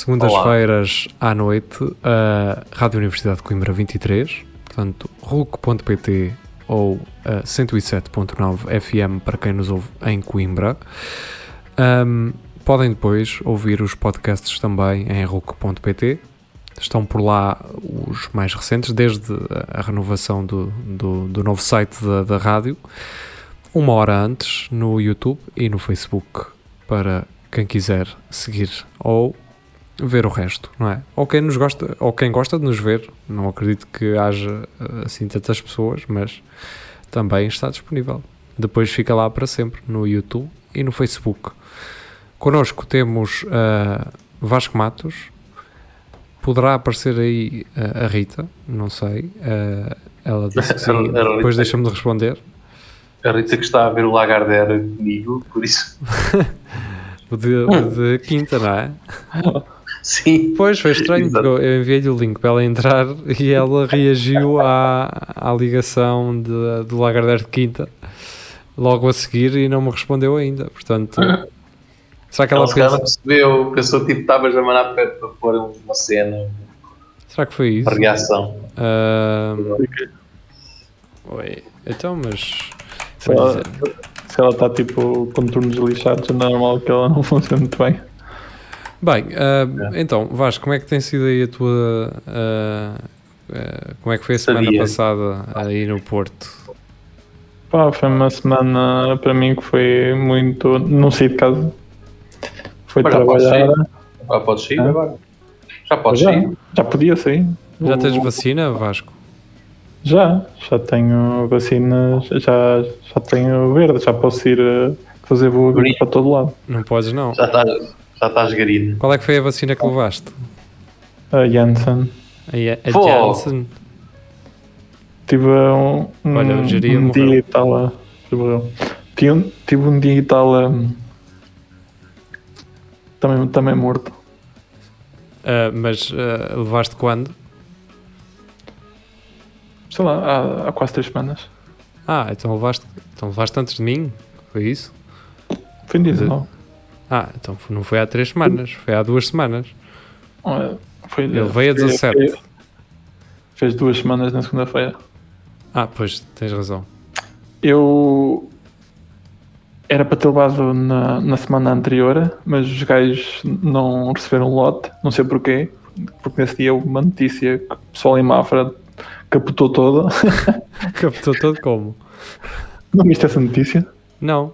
segundas-feiras à noite, a Rádio Universidade de Coimbra 23, portanto, RUC.pt ou a 107.9 FM para quem nos ouve em Coimbra. Um, podem depois ouvir os podcasts também em RUC.pt. Estão por lá os mais recentes, desde a renovação do, do, do novo site da, da rádio uma hora antes no YouTube e no Facebook para quem quiser seguir ou ver o resto, não é? Ou quem nos gosta, ou quem gosta de nos ver, não acredito que haja assim tantas pessoas, mas também está disponível. Depois fica lá para sempre no YouTube e no Facebook. Connosco temos uh, Vasco Matos, poderá aparecer aí uh, a Rita, não sei. Uh, ela disse que sim, depois deixa-me de responder. A Rita que está a ver o Lagardère comigo, por isso. o, de, de quinta, não é? Sim. Pois, foi estranho, porque eu enviei-lhe o link para ela entrar e ela reagiu à, à ligação de, do Lagardère de quinta logo a seguir e não me respondeu ainda. Portanto, será que ela, ela pensa... percebeu? Pensou tipo estavas a mandar para, para pôr uma cena. Será que foi isso? Uma reação. Uh... Oi. Então, mas se ela, se ela está tipo com turnos lixados, é normal que ela não funcione muito bem. Bem, uh, é. então, Vasco, como é que tem sido aí a tua. Uh, uh, como é que foi a semana Sabia. passada aí no Porto? Pá, foi uma semana para mim que foi muito. Não saí de casa. Foi Mas já podes trabalhar. Já podes sair agora. Já podes sair. já podia sair. Já tens vacina, Vasco? Já, já tenho vacinas, já, já tenho verde, já posso ir uh, fazer voo Bonito. para todo lado. Não podes, não. Já estás, já estás garido. Qual é que foi a vacina que levaste? A Janssen. A, a. Janssen? Tive um, um, Olha, um morreu. dia e tal. a-. Tive, um- tive um dia e tal. também, também morto. Ah, mas ah, levaste quando? Sei lá, há, há quase três semanas. Ah, então levaste, então levaste antes de mim? Foi isso? Foi dia De- 19. Ah, então não foi há três semanas, foi há duas semanas. Foi, Ele veio a foi- 17. foi- Fez duas semanas na segunda-feira. Ah, pois, tens razão. Eu era para ter levado na, na semana anterior, mas os gajos não receberam lote, não sei porquê, porque nesse dia houve uma notícia que o pessoal em Mafra capotou toda. Captou todo como? não viste essa notícia? Não.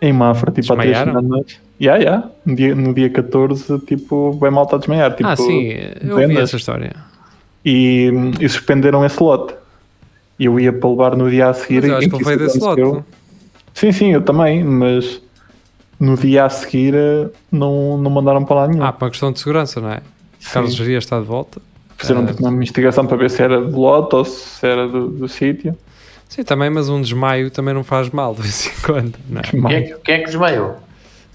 Em Mafra, tipo há três semanas. Ya, ya. No dia, no dia 14, tipo, vai malta a desmaiar. Tipo, ah, sim, eu ouvi vendas. essa história. E, e suspenderam esse lote. E eu ia para levar no dia a seguir. Mas eu acho que veio desse aconteceu. lote. Sim, sim, eu também, mas no dia a seguir eh, não, não mandaram para lá nenhum. Ah, para uma questão de segurança, não é? Carlos Sim. Geria está de volta. Fizeram ah. tipo, uma investigação para ver se era do lote ou se era do, do sítio. Sim, também, mas um desmaio também não faz mal de vez em quando, não é? Quem é, que- quem é que desmaiou?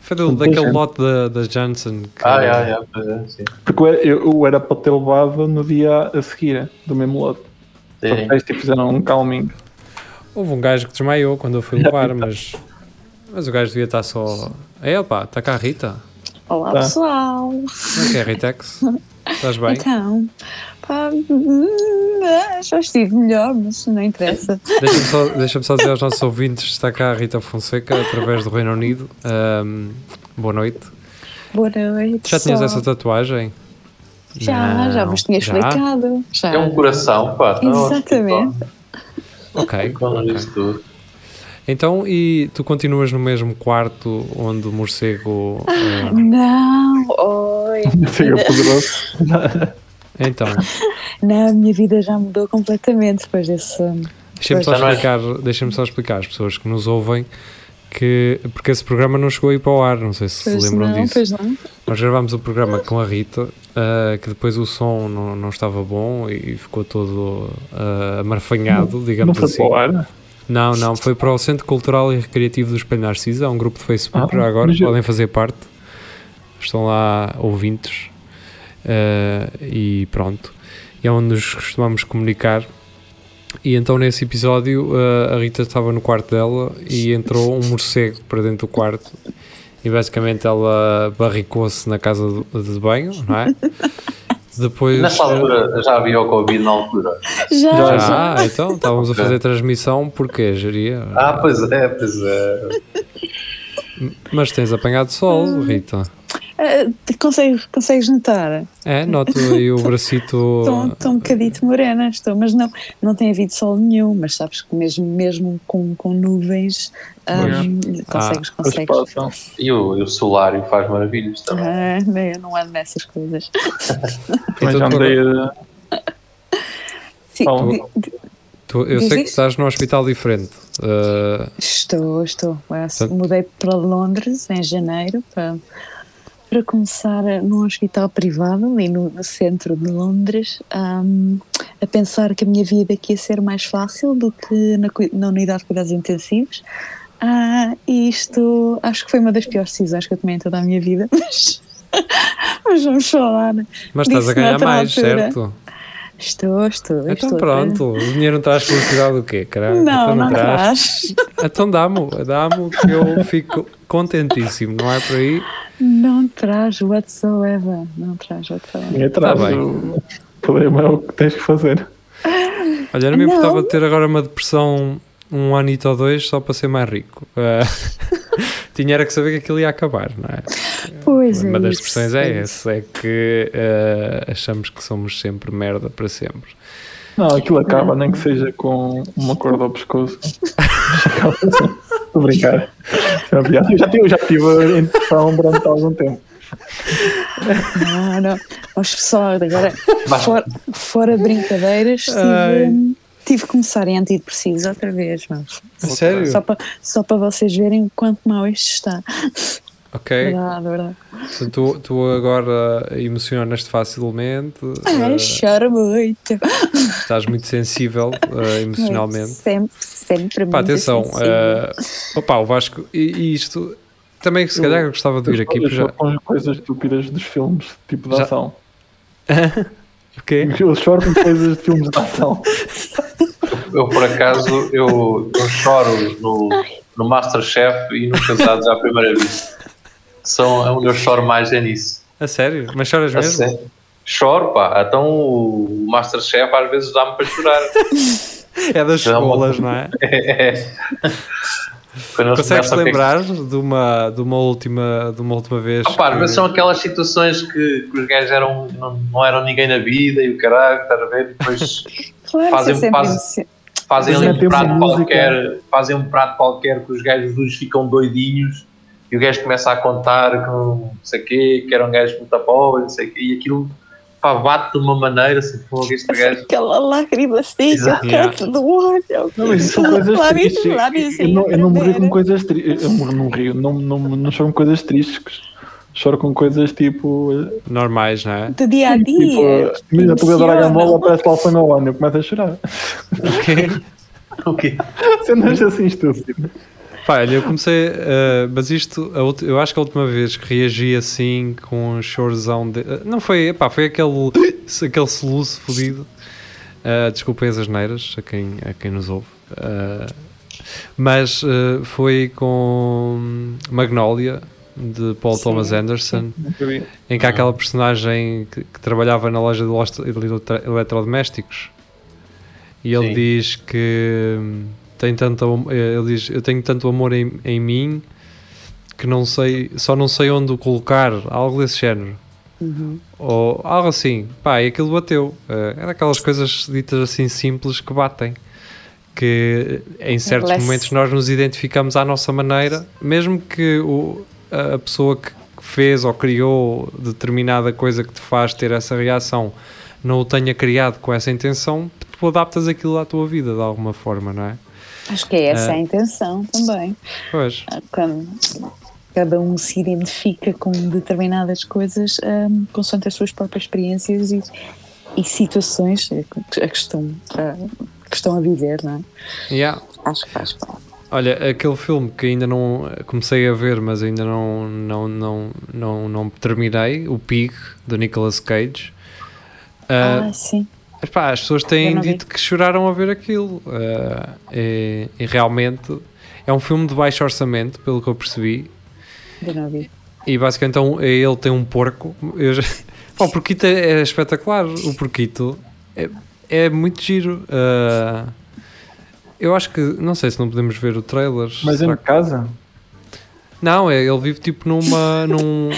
Foi do, daquele gente. lote da, da Johnson que Ah, é, sim. Porque eu, era- eu, eu era para ter levado no dia a seguir, do mesmo lote. Só que Sim. eles tipo, fizeram um calming. houve um gajo que desmaiou quando eu fui levar, mas, mas o gajo devia estar só. É, opa, está cá a Rita. Olá Tá. pessoal! Como é que é, Ritex? Estás bem? Então, pá, hum, já estive melhor, mas não interessa. Deixa-me só, deixa só dizer aos nossos ouvintes: está cá a Rita Fonseca, através do Reino Unido. Ahm, boa noite. Boa noite. Já tinhas só. essa tatuagem? Já, já Não. vos tinha Já? explicado. Já. É um coração, pá. Nossa, Exatamente. Ok. Então, e tu continuas no mesmo quarto onde o morcego. ah, Não, oi. Poderoso. então, Não, a minha vida já mudou completamente depois desse. deixa-me só, não explicar, deixa só explicar às pessoas que nos ouvem que. Porque esse programa não chegou a ir para o ar, não sei se Pois se lembram não, disso. pois não. Nós gravámos o programa com a Rita, ah, que depois o som não, não estava bom e ficou todo ah, amarfanhado, Não digamos foi assim. para o ar. Não, não, foi para o Centro Cultural e Recreativo do Espelho Narciso, é um grupo de Facebook Ah, já agora, podem fazer parte. Estão lá ouvintes eh, e pronto. E é onde nos costumamos comunicar. E então nesse episódio eh, a Rita estava no quarto dela e entrou um morcego para dentro do quarto e basicamente ela barricou-se na casa de, de banho, não é? Depois. Nessa altura já havia o Covid na altura. Já, Já, já. Ah, então estávamos a fazer transmissão porque geria. Ah, pois é, pois é. Mas tens apanhado sol, Rita. Ah, consegues, consegues notar? É, noto aí o bracito. Estou, estou um bocadito morena, estou, mas não, não tem havido sol nenhum, mas sabes que mesmo, mesmo com, com nuvens ahm, consegues, Pois consegues. passam. E o, e o solário faz maravilhas também. Ah, não, eu não ando nessas coisas. Também já Então, andei a. Sim, Oh. di- di- Tu- eu Diz sei que isso? estás num hospital diferente. Uh, estou, estou. Eu Portanto- Mudei para Londres em janeiro para, para começar num hospital privado ali no, no centro de Londres ahm, a pensar que a minha vida aqui ia ser mais fácil do que na, na unidade de cuidados intensivos. Ah, e isto acho que foi uma das piores decisões que eu tomei em toda a minha vida, mas, mas vamos falar. mas estás a ganhar mais, altura. certo? Estou, estou. Então estou. pronto, o dinheiro não traz felicidade o quê, caralho? Não, então não traz. Então dá-me, dá-me que eu fico contentíssimo, não é por aí? Não traz whatsoever. Não traz whatsoever. E atrás. Tá bem. o problema é o que tens que fazer. Olha, não me Não. importava de ter agora uma depressão um anito ou dois só para ser mais rico. Uh, tinha era que saber que aquilo ia acabar, não é? Pois é. Uma das isso, expressões é isso. essa, é que uh, achamos que somos sempre merda para sempre. Não, aquilo acaba, nem que seja com uma corda ao pescoço. Estou a brincar. É. Eu já tive, já tive em depressão durante algum tempo. Não, não. Mas pessoal, agora, fora, fora brincadeiras, tive, tive que começar em antidepressivos outra vez. Mas, Sério? só para só para vocês verem o quanto mal isto está. Ok? Verdade, verdade. Tu, tu agora emocionas-te facilmente, Ai, uh, choro muito. estás muito sensível uh, emocionalmente. Sempre, sempre. Pá, muito atenção, sensível. uh, opa, o Vasco, e, isto também se calhar eu gostava de vir aqui, Eu porque só já. com as coisas estúpidas dos filmes, tipo de Já- ação. O quê? Eu choro com coisas de filmes de ação. Eu, por acaso, eu, eu choro no, no Masterchef e no Casados à Primeira Vista. São, é onde eu choro mais é nisso. A sério? Mas choras A mesmo? sério. Choro, pá. Então o Masterchef às vezes dá-me para chorar. É das Não, escolas, não é? É. Consegues lembrar de uma, de, uma última, de uma última vez? Ah, pá, que- vezes são aquelas situações que, que os gajos eram, não, não eram ninguém na vida e o caralho, estás a ver? Depois Claro, fazem- é fazem- fazem Mas ali um prato música. qualquer, fazem um prato qualquer que os gajos dos ficam doidinhos e o gajo começa a contar que não sei o quê, que era um gajo muito pobre, não sei o quê, e aquilo pá, bate de uma maneira assim, pô, este gajo. Aquela lágrima seca, Exato. o canto do olho. Não, isso são coisas Lábios, tristes. lábios Eu não, eu não rio com coisas tristes. Eu não rio, não, não, não choro com coisas tristes. Choro com coisas tipo. Normais, não é? Do dia a Tipo, dia. imagina, tu vês a Dragon aparece lá o Gohan, eu começo a chorar. O quê? Cenas assim estúpidas. Pá, olha, eu comecei, uh, mas isto, a ulti- eu acho que a última vez que reagi assim com um chorzão de. uh, não foi, pá, foi aquele, aquele soluço fodido. Uh, desculpem as asneiras a quem, a quem nos ouve. Uh, mas uh, foi com Magnolia de Paul Sim. Thomas Anderson, em que há aquela personagem que, que trabalhava na loja de eletrodomésticos e ele Sim. diz que tem tanto eh, ele diz eu tenho tanto amor em, em mim que não sei só não sei onde o colocar algo desse género. Uhum. ou algo assim. Pá e aquilo bateu. Eh, é daquelas coisas ditas assim simples que batem. Que em certos momentos nós nos identificamos à nossa maneira mesmo que o, a a pessoa que fez ou criou determinada coisa que te faz ter essa reação não o tenha criado com essa intenção, tu adaptas aquilo à tua vida de alguma forma, não é? Acho que é essa Ah. a intenção também. Pois. Ah, Quando cada um se identifica com determinadas coisas um, consoante as suas próprias experiências e, e situações a que, estão, ah, que estão a viver, não é? Yeah. Acho que faz parte. Olha, aquele filme que ainda não comecei a ver, mas ainda não, não, não, não, não terminei, o Pig, do Nicolas Cage. Ah, Ah, sim. Epá, as pessoas Eu têm não vi. dito que choraram a ver aquilo. Ah, e, e realmente é um filme de baixo orçamento, pelo que eu percebi. Ainda não vi. E basicamente então, ele tem um porco. Eu já... Pá, o porquito é, é espetacular. O porquito é, é muito giro. Ah, eu acho que, não sei se não podemos ver o trailer. Mas Será em casa? Não, é, ele vive tipo numa. Num,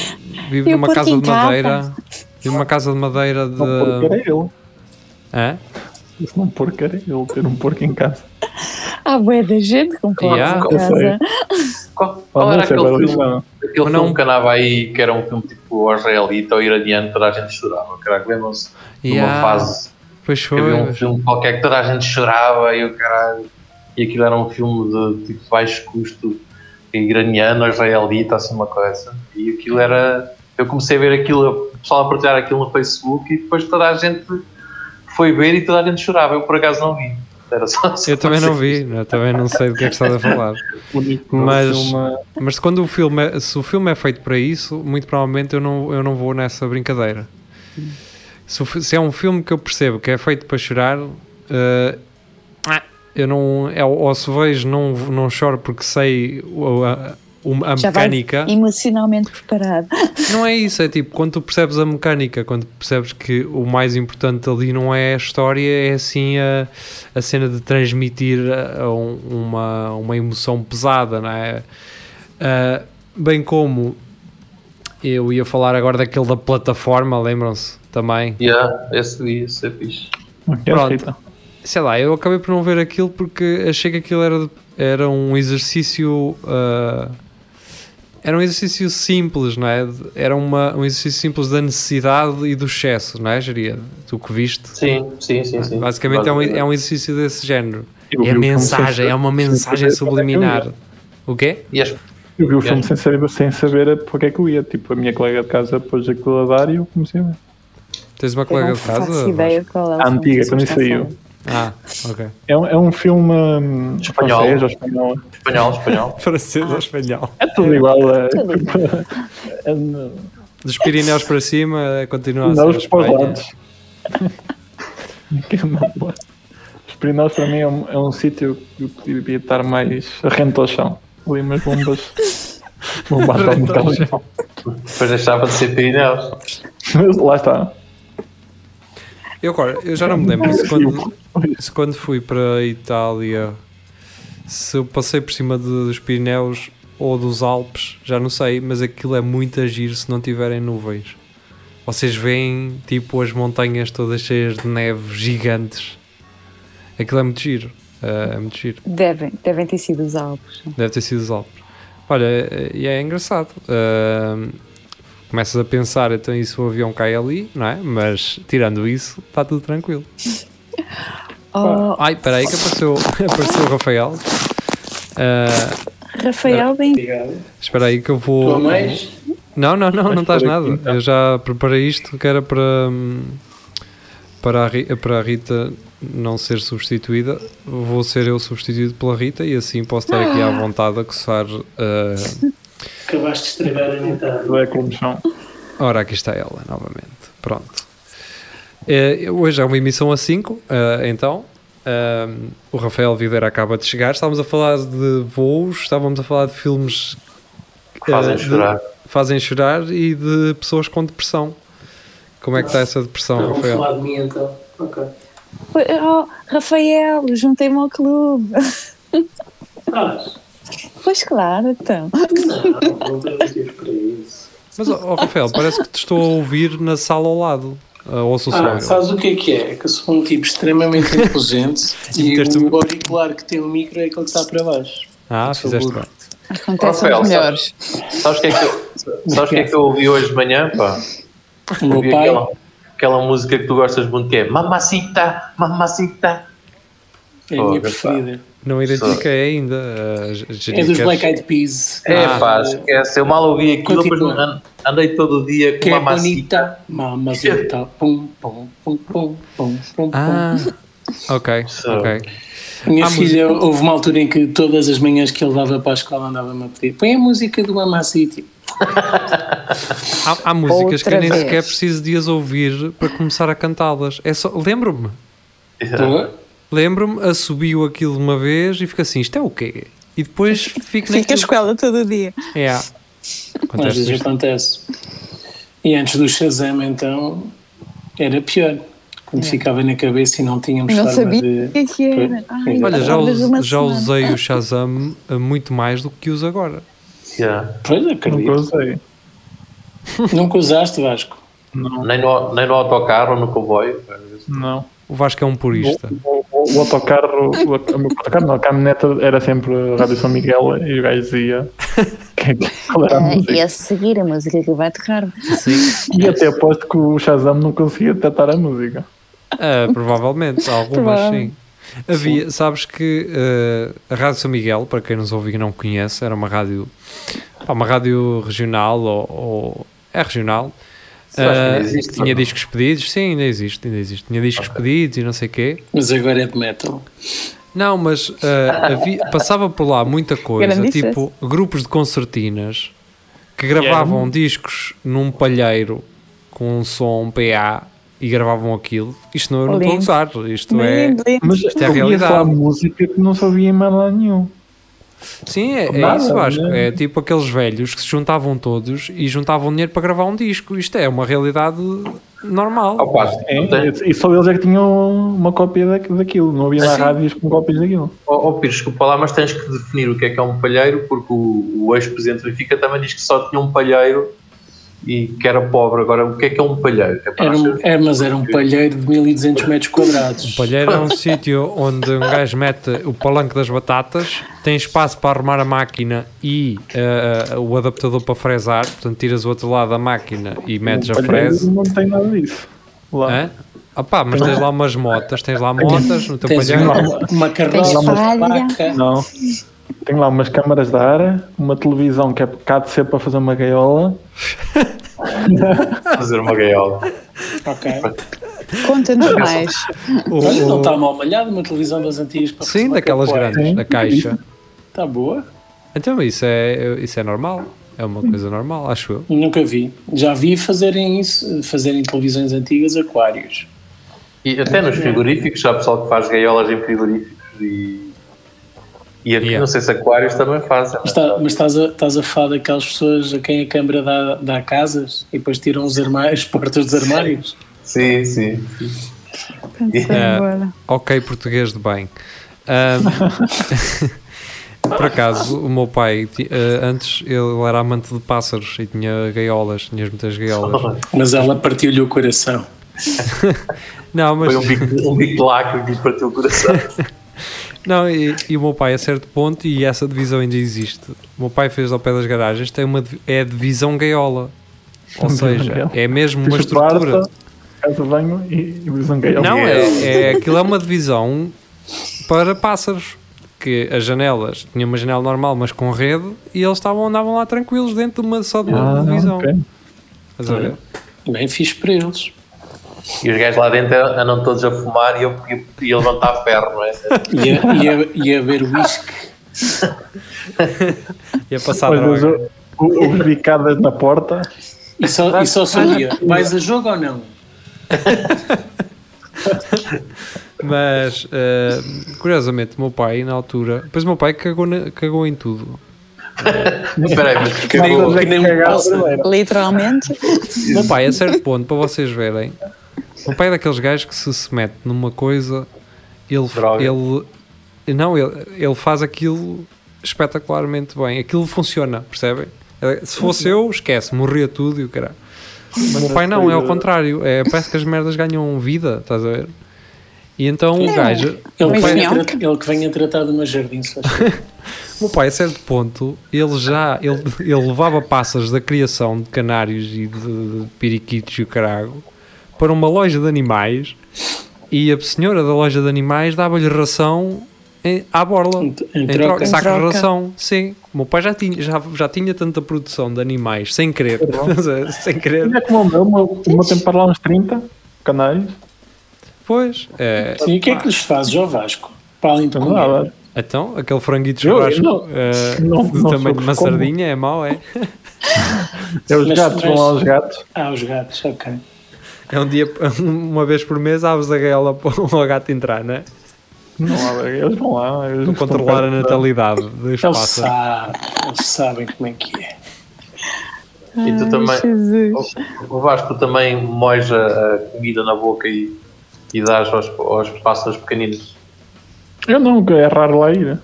vive o numa casa de casa? madeira. Vive numa casa de madeira de. Porco era ele. Hã? Isso não porco era ele, ter um porco em casa. Há bué da gente com porcos Yeah. em Eu casa. Qual, Ah, qual não era aquele filme, já- aquele não- filme que andava aí, que era um filme tipo israelita ou iraniano, toda a gente chorava. Caralho, lembram-se de uma Yeah, fase Pois que havia um foi. filme qualquer que toda a gente chorava e o caralho. E aquilo era um filme de tipo baixo custo iraniano, israelita, assim uma coisa. E aquilo era. Eu comecei a ver aquilo, o pessoal a partilhar aquilo no Facebook e depois toda a gente foi ver e toda a gente chorava. Eu por acaso não vi. Era só assim. Eu também não vi, eu também não sei do que é que estás a falar. Mas- filme- Mas quando o filme é, se o filme é feito para isso, muito provavelmente eu não, eu não vou nessa brincadeira. Se, se é um filme que eu percebo que é feito para chorar, ah, eu não. É, ou se vejo, não, não choro porque sei o- a, o- a Já vais mecânica. emocionalmente preparado. Não é isso, é tipo quando tu percebes a mecânica, quando percebes que o mais importante ali não é a história, é assim a, a cena de transmitir a- a um- uma, uma emoção pesada, não é? Ah, bem como eu ia falar agora daquele da plataforma, lembram-se também? Yeah, esse dia, esse é fixe. Pronto. Sei lá, eu acabei por não ver aquilo porque achei que aquilo era, era um exercício. ah, era um exercício simples, não é? Era uma, um exercício simples da necessidade e do excesso, não é, Geria? Tu que viste. Sim, sim, sim. sim. Basicamente é um, é um exercício desse género. Eu É a mensagem, é uma mensagem subliminar. O quê? As- Eu vi o filme Yeah. sem saber, sem saber para que é que eu ia. Tipo, a minha colega de casa pôs aquilo a dar e eu comecei a ver. Tens uma colega de casa? faço ideia de qual é A antiga, que quando saiu. Ah, ok. É um, é um filme hum, Espanhol. francês ou espanhol. espanhol, espanhol. Francês ou espanhol? É tudo igual. É, Tudo é, no- Dos Pirineus para cima, continua a ser não, a os para os lados. Os Pirineus para mim é um, é um sítio que eu devia estar mais rente ao chão. Ali umas bombas. Bombas ao metal. Depois deixava de ser Pirineus. Mas Lá está. Eu agora, eu já não me lembro se quando, se quando fui para a Itália, se eu passei por cima de- dos Pirineus ou dos Alpes, já não sei, mas aquilo é muito agir se não tiverem nuvens. Vocês veem tipo as montanhas todas cheias de neve gigantes. Aquilo é muito giro. É, é muito giro. Devem, devem ter sido os Alpes. Deve ter sido os Alpes. Olha, é- e é engraçado. Ahm, começas a pensar, então e se o avião cai ali, não é? Mas tirando isso, está tudo tranquilo. Oh, Ai, espera aí que apareceu, apareceu o Rafael. Ah, Rafael, bem Obrigado. espera aí que eu vou. Mais? Não, não, não, não estás por nada. aqui, então. Eu já preparei isto que era para, para, a, para a Rita não ser substituída. Vou ser eu substituído pela Rita e assim posso estar aqui à vontade a coçar. ah, Acabaste de estragar a metade. Não é como chão. Ora, aqui está ela novamente. Pronto. Eh, hoje é uma emissão a 5, então. Ahm, o Rafael Videira acaba de chegar. Estávamos a falar de voos, estávamos a falar de filmes que Fazem eh, de- chorar. fazem chorar e de pessoas com depressão. Como é que está essa depressão, Não, Rafael? falar de mim então. Ok. Oh, Rafael, juntei-me ao clube. Ah, Pois claro, então. não, não para isso. Mas, ó, ó, Rafael, parece que te estou a ouvir na sala ao lado. Uh, ouço o som. Ah, sabes o que é que é? É que eu sou um tipo extremamente imposente e o auricular que tem o micro é aquele que está para baixo. Ah, fizeste bem. Acontece Rafael, melhores. Sabes o que, é que eu, que é que eu ouvi hoje de manhã? Pá? O meu Ouvi pai, aquela, aquela música que tu gostas muito que é Mamacita, Mamacita. é a minha Oh, preferida. Não identifiquei ainda. Uh, é dos Black Eyed Peas. É, ah, pá, esquece. Eu mal ouvi aquilo, depois andei todo o dia com que uma é bonita, mamacita, pum, pum, pum, pum, pum, pum, ah, ok, ok. Minha filha, música... houve uma altura em que todas as manhãs que ele dava para a escola andava-me a pedir põe a música do Mamacity. há, há músicas Outra que eu nem vez. sequer preciso de as ouvir para começar a cantá-las. É só, lembro-me. Yeah. Lembro-me, assobiu aquilo uma vez e fica assim, isto é o quê? E depois fico Fica a escola todo dia. É. Acontece Às vezes acontece. E antes do Shazam, então, era pior. Quando é. ficava na cabeça e não tínhamos não sabia de... o que, é que era. Ai, Olha, já, já usei o Shazam eh, muito mais do que uso agora. Yeah. Pois, acredito. Nunca usei. Nunca usaste, Vasco? Não. Nem no, nem no autocarro, no comboio? Não. O Vasco é um purista. O, o autocarro, o, autocarro não, a caminhoneta era sempre a Rádio São Miguel e o gajo dizia qual era a música. E a seguir a música que vai tocar. Sim. E até aposto que o Shazam não conseguia detectar a música. Uh, provavelmente, algumas sim. Havia, sabes que uh, a Rádio São Miguel, para quem nos ouve e não conhece, era uma rádio, uma rádio regional ou, ou é regional Uh, existe, tinha discos pedidos, sim, ainda existe, ainda existe. Tinha discos okay. pedidos e não sei o quê. Mas agora é de metal. Não, mas uh, havia, passava por lá muita coisa, tipo grupos de concertinas que gravavam yeah. discos num palheiro com um som PA e gravavam aquilo. Isto não, eu não estou a usar, isto é, mas isto é a realidade. música que não sabia em mais nenhum. Sim, é, é isso, Vasco. Né? É tipo aqueles velhos que se juntavam todos e juntavam dinheiro para gravar um disco. Isto é uma realidade normal. Oh, pá, é, e só eles é que tinham uma cópia daquilo, não havia lá rádios com cópias daquilo. Oh, oh Pires, desculpa lá, mas tens que definir o que é que é um palheiro, porque o, o ex-presidente do Benfica também diz que só tinha um palheiro e que era pobre. Agora, o que é que é um palheiro? É, era um, é mas era um palheiro de 1200 metros quadrados. Um palheiro é um sítio onde um gajo mete o palanque das batatas, tem espaço para arrumar a máquina e uh, o adaptador para fresar, portanto tiras o outro lado da máquina e metes um a fresa. Não tem nada disso. Lá. Ah pá, mas tens lá umas motas, tens lá motas no teu tens palheiro. Uma, uma carroça, uma vaca. Não. Tenho lá umas câmaras de ar, uma televisão que é cá de ser para fazer uma gaiola. fazer uma gaiola. Ok. Conta-nos mais. Olha, não está mal malhado uma televisão das antigas para Sim, daquelas grandes, da caixa. Está boa. Então isso é, isso é normal. É uma coisa normal, acho eu. Nunca vi. Já vi fazerem isso, fazerem televisões antigas aquários. E até nos frigoríficos, há pessoal que faz gaiolas em frigoríficos e e aqui yeah. não sei se aquários também fazem. Mas, tá, mas estás, a, estás a falar daquelas pessoas a quem a Câmara dá, dá casas e depois tiram os armários, as portas dos armários? Sim, sim. Uh, ok, português de bem. Um, por acaso, o meu pai, uh, antes ele era amante de pássaros e tinha gaiolas, tinha muitas gaiolas. Mas ela partiu-lhe o coração. Não, mas... Foi um bico, um bico que lhe partiu o coração. Não, e, e, o meu pai, a certo ponto, e essa divisão ainda existe. O meu pai fez ao pé das garagens, tem uma, é a divisão gaiola. Ou seja, é mesmo uma estrutura. Casa banho e divisão gaiola. Não, é, é, aquilo é uma divisão para pássaros. Que as janelas, tinha uma janela normal, mas com rede, e eles estavam, andavam lá tranquilos dentro de uma, só de uma ah, divisão. Okay. Estás a ver? Bem fixe para eles. E os gajos lá dentro andam todos a fumar e, eu, e, e a levantar ferro, não é? E a, e a, e a beber whisky. e a passar droga. Os bicadas na porta. E só, e só sabia, vais a jogo ou não? Mas, uh, curiosamente, o meu pai, na altura... Depois o meu pai cagou, na, cagou em tudo. Espera aí, mas cagou... Que nem um Literalmente. O meu pai, a certo ponto, para vocês verem, o pai é daqueles gajos que se, se mete numa coisa, ele, ele não, ele, ele faz aquilo espetacularmente bem. Aquilo funciona, percebem? Eh, se fosse eu, esquece, morria tudo e o caralho. Mas o meu pai não, é ao contrário. É, parece que as merdas ganham vida, estás a ver? E então o gajo. Ele, pai, ele que venha tratar de uma jardim, O meu pai, a certo ponto, ele já ele, ele levava passas da criação de canários e de, de periquitos e o caralho para uma loja de animais e a senhora da loja de animais dava-lhe ração em, à borla. Em, em Em troca. saco de ração, sim. O meu pai já tinha, já, já tinha tanta produção de animais, sem querer. sem querer. Olha como o meu, o meu, o meu tem para lá uns 30 canários. Pois, é, E o que é que lhes fazes ao Vasco? Para além de Não comer? nada. então, aquele franguito de Eu- churrasco não- eh, não- do não tamanho de uma como. sardinha é mau, é? É os Mas- gatos, vão mas- lá os gatos. Ah, os gatos, ok. É um dia, uma vez por mês, abres a gaiola para o gato entrar, não é? Não há, eles vão lá. Eles estão controlar a natalidade dos Eles pássaros. sabem, eles sabem como é que é. E tu também, Jesus. o Vasco também moes a, comida na boca e, e dás aos, aos pássaros pequeninos. Eu não, é raro lá ir.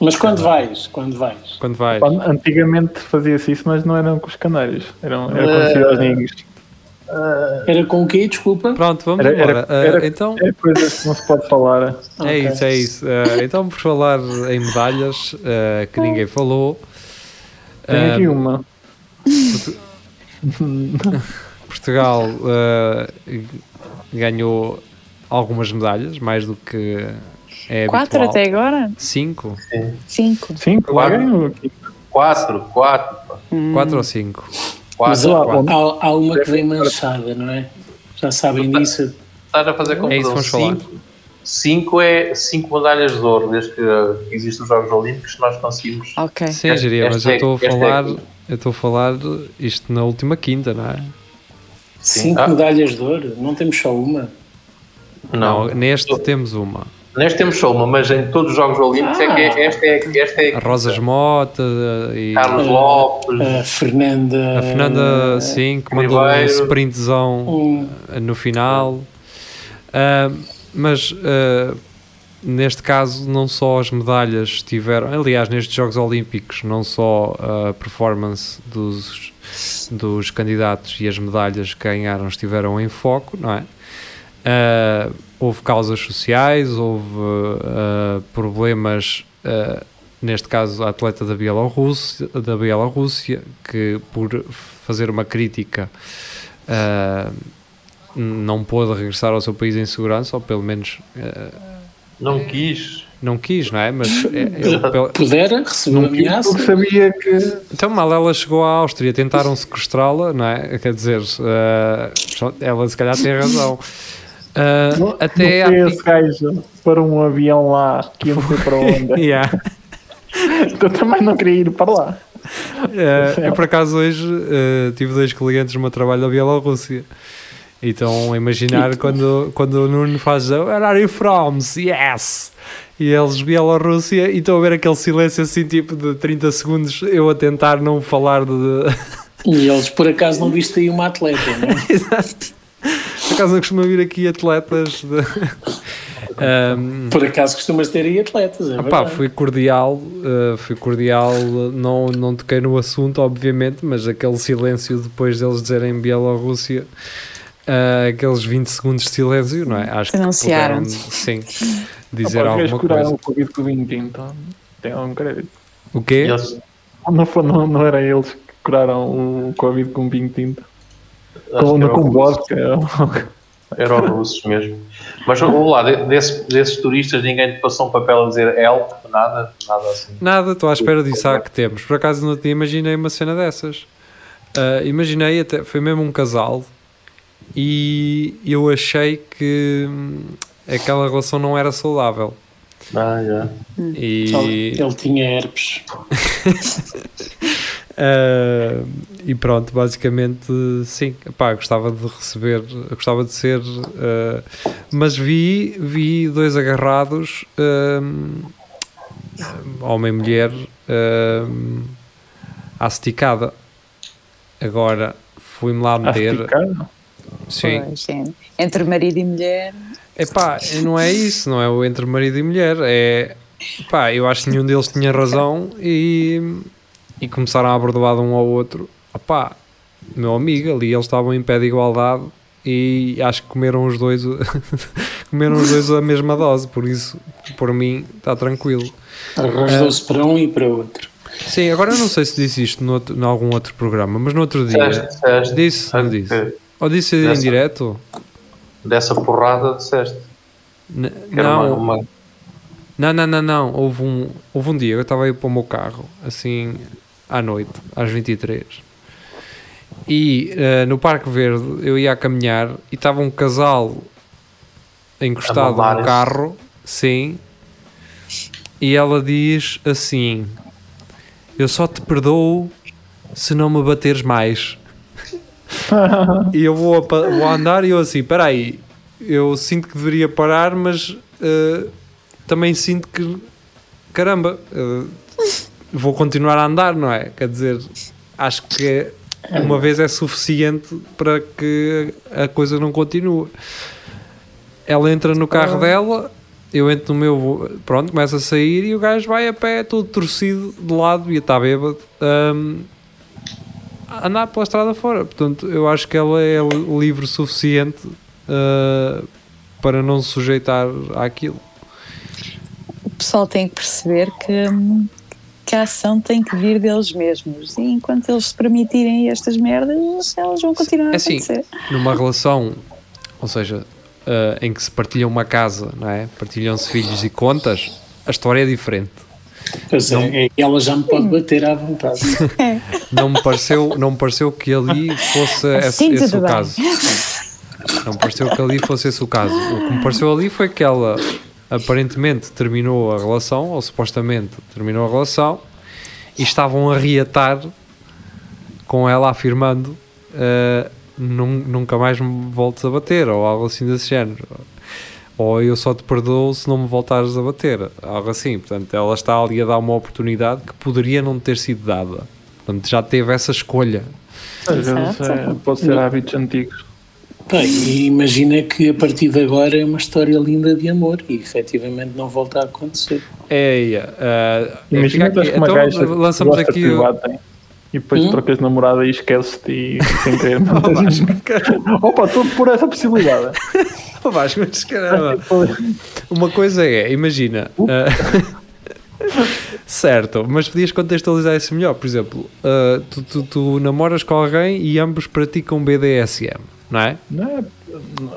Mas quando vais? Quando vais? Quando vais. Antigamente fazia-se isso, mas não eram com os canários. Eram, era Eh, ia aos ninhos. Era com o quê? Desculpa. Pronto, vamos Era, embora. era, Eh, era, então, é coisas que não se pode falar. é Ok. isso, é isso. Eh, então, por falar em medalhas, que ninguém falou. Tem aqui uma. Portugal ganhou algumas medalhas, mais do que é Quatro habitual. até agora? Cinco? Cinco. Cinco, lá Quatro. Quatro, quatro, pá. Quatro ou cinco? Mas quatro. há, há, há uma que vem manchada, não é? Já sabem disso. Estás a fazer confusão. É isso que vamos falar. Cinco, cinco é cinco medalhas de ouro, desde que existem os Jogos Olímpicos, nós conseguimos. Ok. Sim, Esta- Jeria, mas esta eu é- estou a é falar. aqui. Eu estou a falar isto na última quinta, não é? Cinco Ah. medalhas de ouro? Não temos só uma? Não, neste temos uma. Neste temos só uma, mas em todos os Jogos Olímpicos é que é- esta é, esta é A Rosas Mota e Carlos Ah, Lopes, A Fernanda. a Fernanda, sim, que mandou um sprintzão Um, no final. Ah, mas ah, neste caso, não só as medalhas tiveram, aliás, nestes Jogos Olímpicos, não só a performance dos, dos candidatos e as medalhas que ganharam estiveram em foco, não é? Ah, houve causas sociais, houve ah, problemas. ah, neste caso, a atleta da Bielorrússia, da Bielorrússia que por fazer uma crítica ah, não pôde regressar ao seu país em segurança, ou pelo menos não quis. não quis, não é? Mas é- eu, pel- Pudera, recebeu Não ameaça. porque sabia que. então mal ela chegou à Áustria, tentaram sequestrá-la, não é? Quer dizer, ela se calhar tem razão. Ah, Não, até não foi à esse gajo para um avião lá que eu não sei para onde. Yeah. eu também não queria ir para lá. Eh, eu por acaso hoje eh, tive dois clientes no meu trabalho da Bielorrússia. E estão a imaginar quando, quando o Nuno faz a, Where are you from? Yes! E eles Bielorrússia e estão a ver aquele silêncio assim tipo de 30 segundos eu a tentar não falar de. E eles, por acaso, não viste aí uma atleta, não é? Exato. Por acaso não costuma vir aqui atletas de. Ahm, Por acaso costumas ter aí atletas, é Pá, verdade. fui cordial, uh, fui cordial, não, não toquei no assunto, obviamente, mas aquele silêncio depois deles dizerem Bielorrússia, uh, aqueles 20 segundos de silêncio, não é? Acho que puderam, sim, dizer Opa, alguma curaram coisa. o Covid com o vinho então Tem algum crédito. O quê? Eles, Não, não, não era eles que curaram o Covid com vinho tinto. Acho Com, que não eram russos. vodka. Eram russos mesmo. Mas vamos lá, de- desse- desses turistas ninguém te passou um papel a dizer help, nada, nada assim. Nada, estou à espera disso há que temos. Por acaso não te imaginei uma cena dessas. Uh, imaginei, até, foi mesmo um casal e eu achei que hum, aquela relação não era saudável. Ah, já. E, Ele tinha herpes. Uh, e pronto, basicamente sim, pá, gostava de receber, gostava de ser, uh, mas vi, vi dois agarrados, um, homem e mulher, um, à esticada. Agora fui-me lá meter. Sim, Pois, sim. Entre marido e mulher. Epá, não é isso, não é o entre marido e mulher, é pá, eu acho que nenhum deles tinha razão e, e começaram a abordar de um ao outro. Opá, meu amigo, ali eles estavam em pé de igualdade e acho que comeram os dois comeram os dois a mesma dose, por isso, por mim, está tranquilo. Arrasou-se para um e para outro. Sim, agora eu não sei se disse isto no outro, em algum outro programa, mas no outro dia Disseste, disseste. disse, não disse? que Ou disse em Dessa- direto? Dessa porrada disseste. N- Não, uma, uma- Não, não, não, não. Houve um, houve um dia, eu estava aí para o meu carro, assim, à noite, às 23. E uh, no Parque Verde eu ia a caminhar e estava um casal encostado no carro, sim. E ela diz assim: Eu só te perdoo se não me bateres mais. e eu vou, vou andar e eu assim, peraí, eu sinto que deveria parar, mas uh, também sinto que, caramba, uh, vou continuar a andar, não é? Quer dizer, acho que uma vez é suficiente para que a coisa não continue. Ela entra no carro dela, eu entro no meu, pronto, começa a sair e o gajo vai a pé, todo torcido de lado e está bêbado. Um, andar pela estrada fora. Portanto, eu acho que ela é livre suficiente uh, para não se sujeitar àquilo. O pessoal tem que perceber que, que a ação tem que vir deles mesmos. E enquanto eles se permitirem estas merdas, elas vão continuar é a assim, acontecer. Numa relação, ou seja, uh, em que se partilham uma casa, não é? partilham-se filhos e contas, a história é diferente Pois não, é, ela já me pode bater à vontade. não, me pareceu, não me pareceu que ali fosse assim esse, esse o caso. Não me pareceu que ali fosse esse o caso. O que me pareceu ali foi que ela aparentemente terminou a relação, ou supostamente terminou a relação, e estavam a reatar com ela afirmando uh, nunca mais me voltes a bater, ou algo assim desse género ou eu só te perdoo se não me voltares a bater, algo assim. Portanto, ela está ali a dar uma oportunidade que poderia não ter sido dada. Portanto, já teve essa escolha. Às vezes é, pode ser hábitos antigos. Bem, imagina que a partir de agora é uma história linda de amor e efetivamente não volta a acontecer. É, é. Uh, imagina que uma então, gaja lançamos aqui. Privado, e depois hum? trocas de namorada e esqueces-te e sem querer. Opa, estou por essa possibilidade. Oh, Vasco, mas caramba. Uma coisa é, imagina. Uh, certo, mas podias contextualizar isso melhor. Por exemplo, uh, tu, tu, tu, namoras com alguém e ambos praticam BDSM, não é? Não é.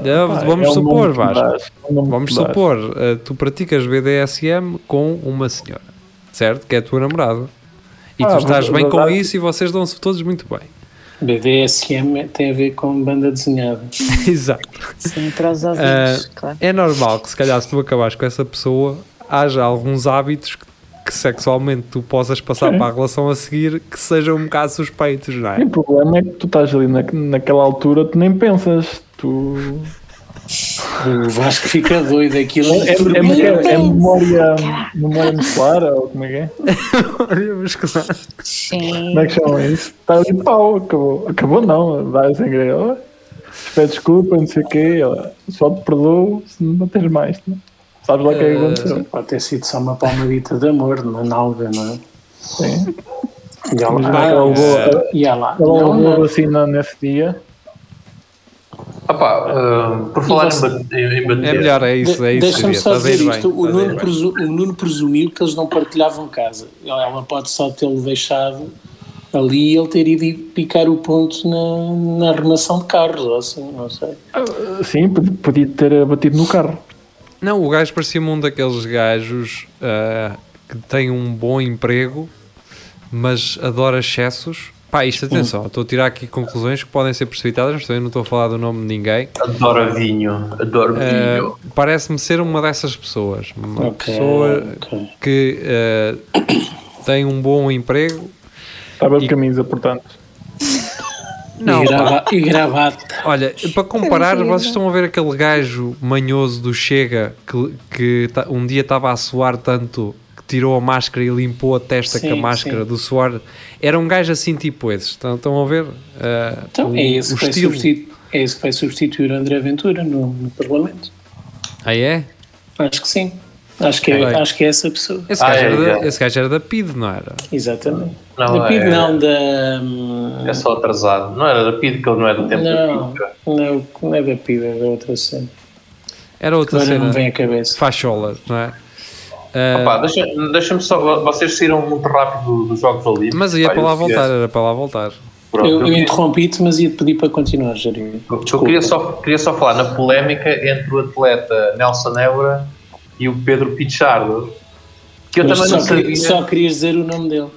Não, pá, vamos é supor, Vasco. vamos supor, uh, tu praticas BDSM com uma senhora, certo? Que é a tua namorada. E ah, tu estás bem com isso e vocês dão-se todos muito bem. BDSM tem a ver com banda desenhada. Exato. Sim, para os ouvintes, uh, claro. É normal que se calhar se tu acabares com essa pessoa, haja alguns hábitos que, que sexualmente tu possas passar para a relação a seguir que sejam um bocado suspeitos, não é? E o problema é que tu estás ali na, naquela altura, tu nem pensas, tu o Vasco fica doido aquilo. É, é, é, é memória, memória muscular ou como é que é? memória muscular. Sim. Como é que chama isso? Está ali pau, acabou. Acabou não, vai sem querer. Pede desculpa, não sei o quê. Só te perdoo se não tens mais. Não? Sabes lá o que é que aconteceu? Pode ter sido só uma palmadita de amor na nalga, não é? Sim. E ela, ah, ela levou, e ela, ela levou a vacina nesse dia uh, por falar em, bater. É melhor, é isso. É isso Deixa-me só dizer isto: o Nuno, presu, o Nuno presumiu que eles não partilhavam casa. Ela pode só tê-lo deixado ali e ele ter ido picar o ponto na, na arrumação de carros, ou assim, não sei. Uh, sim, podia ter batido no carro. Não, o gajo parecia-me um daqueles gajos uh, que tem um bom emprego, mas adora excessos Pá, isto atenção, hum. estou a tirar aqui conclusões que podem ser precipitadas, mas também não estou a falar do nome de ninguém. Adoro vinho, adoro uh, vinho. Parece-me ser uma dessas pessoas. Uma okay, pessoa okay. que uh, tem um bom emprego. Estava de e... camisa, portanto. Não, e, grava e gravata. Olha, para comparar, vocês estão a ver aquele gajo manhoso do Chega que, que um dia estava a suar tanto tirou a máscara e limpou a testa sim, com a máscara sim. do suor. Era um gajo assim tipo esses. Estão, estão a ver? Uh, então, o, é, esse o que estilo. é esse que vai substituir André Ventura no, no Parlamento. Ah, é? Acho que sim. Acho que, é, acho que é essa pessoa. Esse gajo, ah, era, é, da, esse gajo era da PID, não era? Exatamente. Não, da PID, é, não, da. Hum, é só atrasado. Não era da PID, que ele não é do tempo não, da PID. Não, não é da PID, é da outra cena. Era outra Agora cena. não vem a cabeça. Fachola, não é? Uh, Opa, deixa-me deixa só. Vocês saíram muito rápido dos Jogos Olímpicos. Mas ia para lá voltar, era para lá voltar. Pronto, eu, eu interrompi-te, mas ia-te pedir para continuar, Jair. Eu queria só, queria só falar na polémica entre o atleta Nelson Évora e o Pedro Pichardo, que eu Mas também só, não sabia, só querias dizer o nome dele.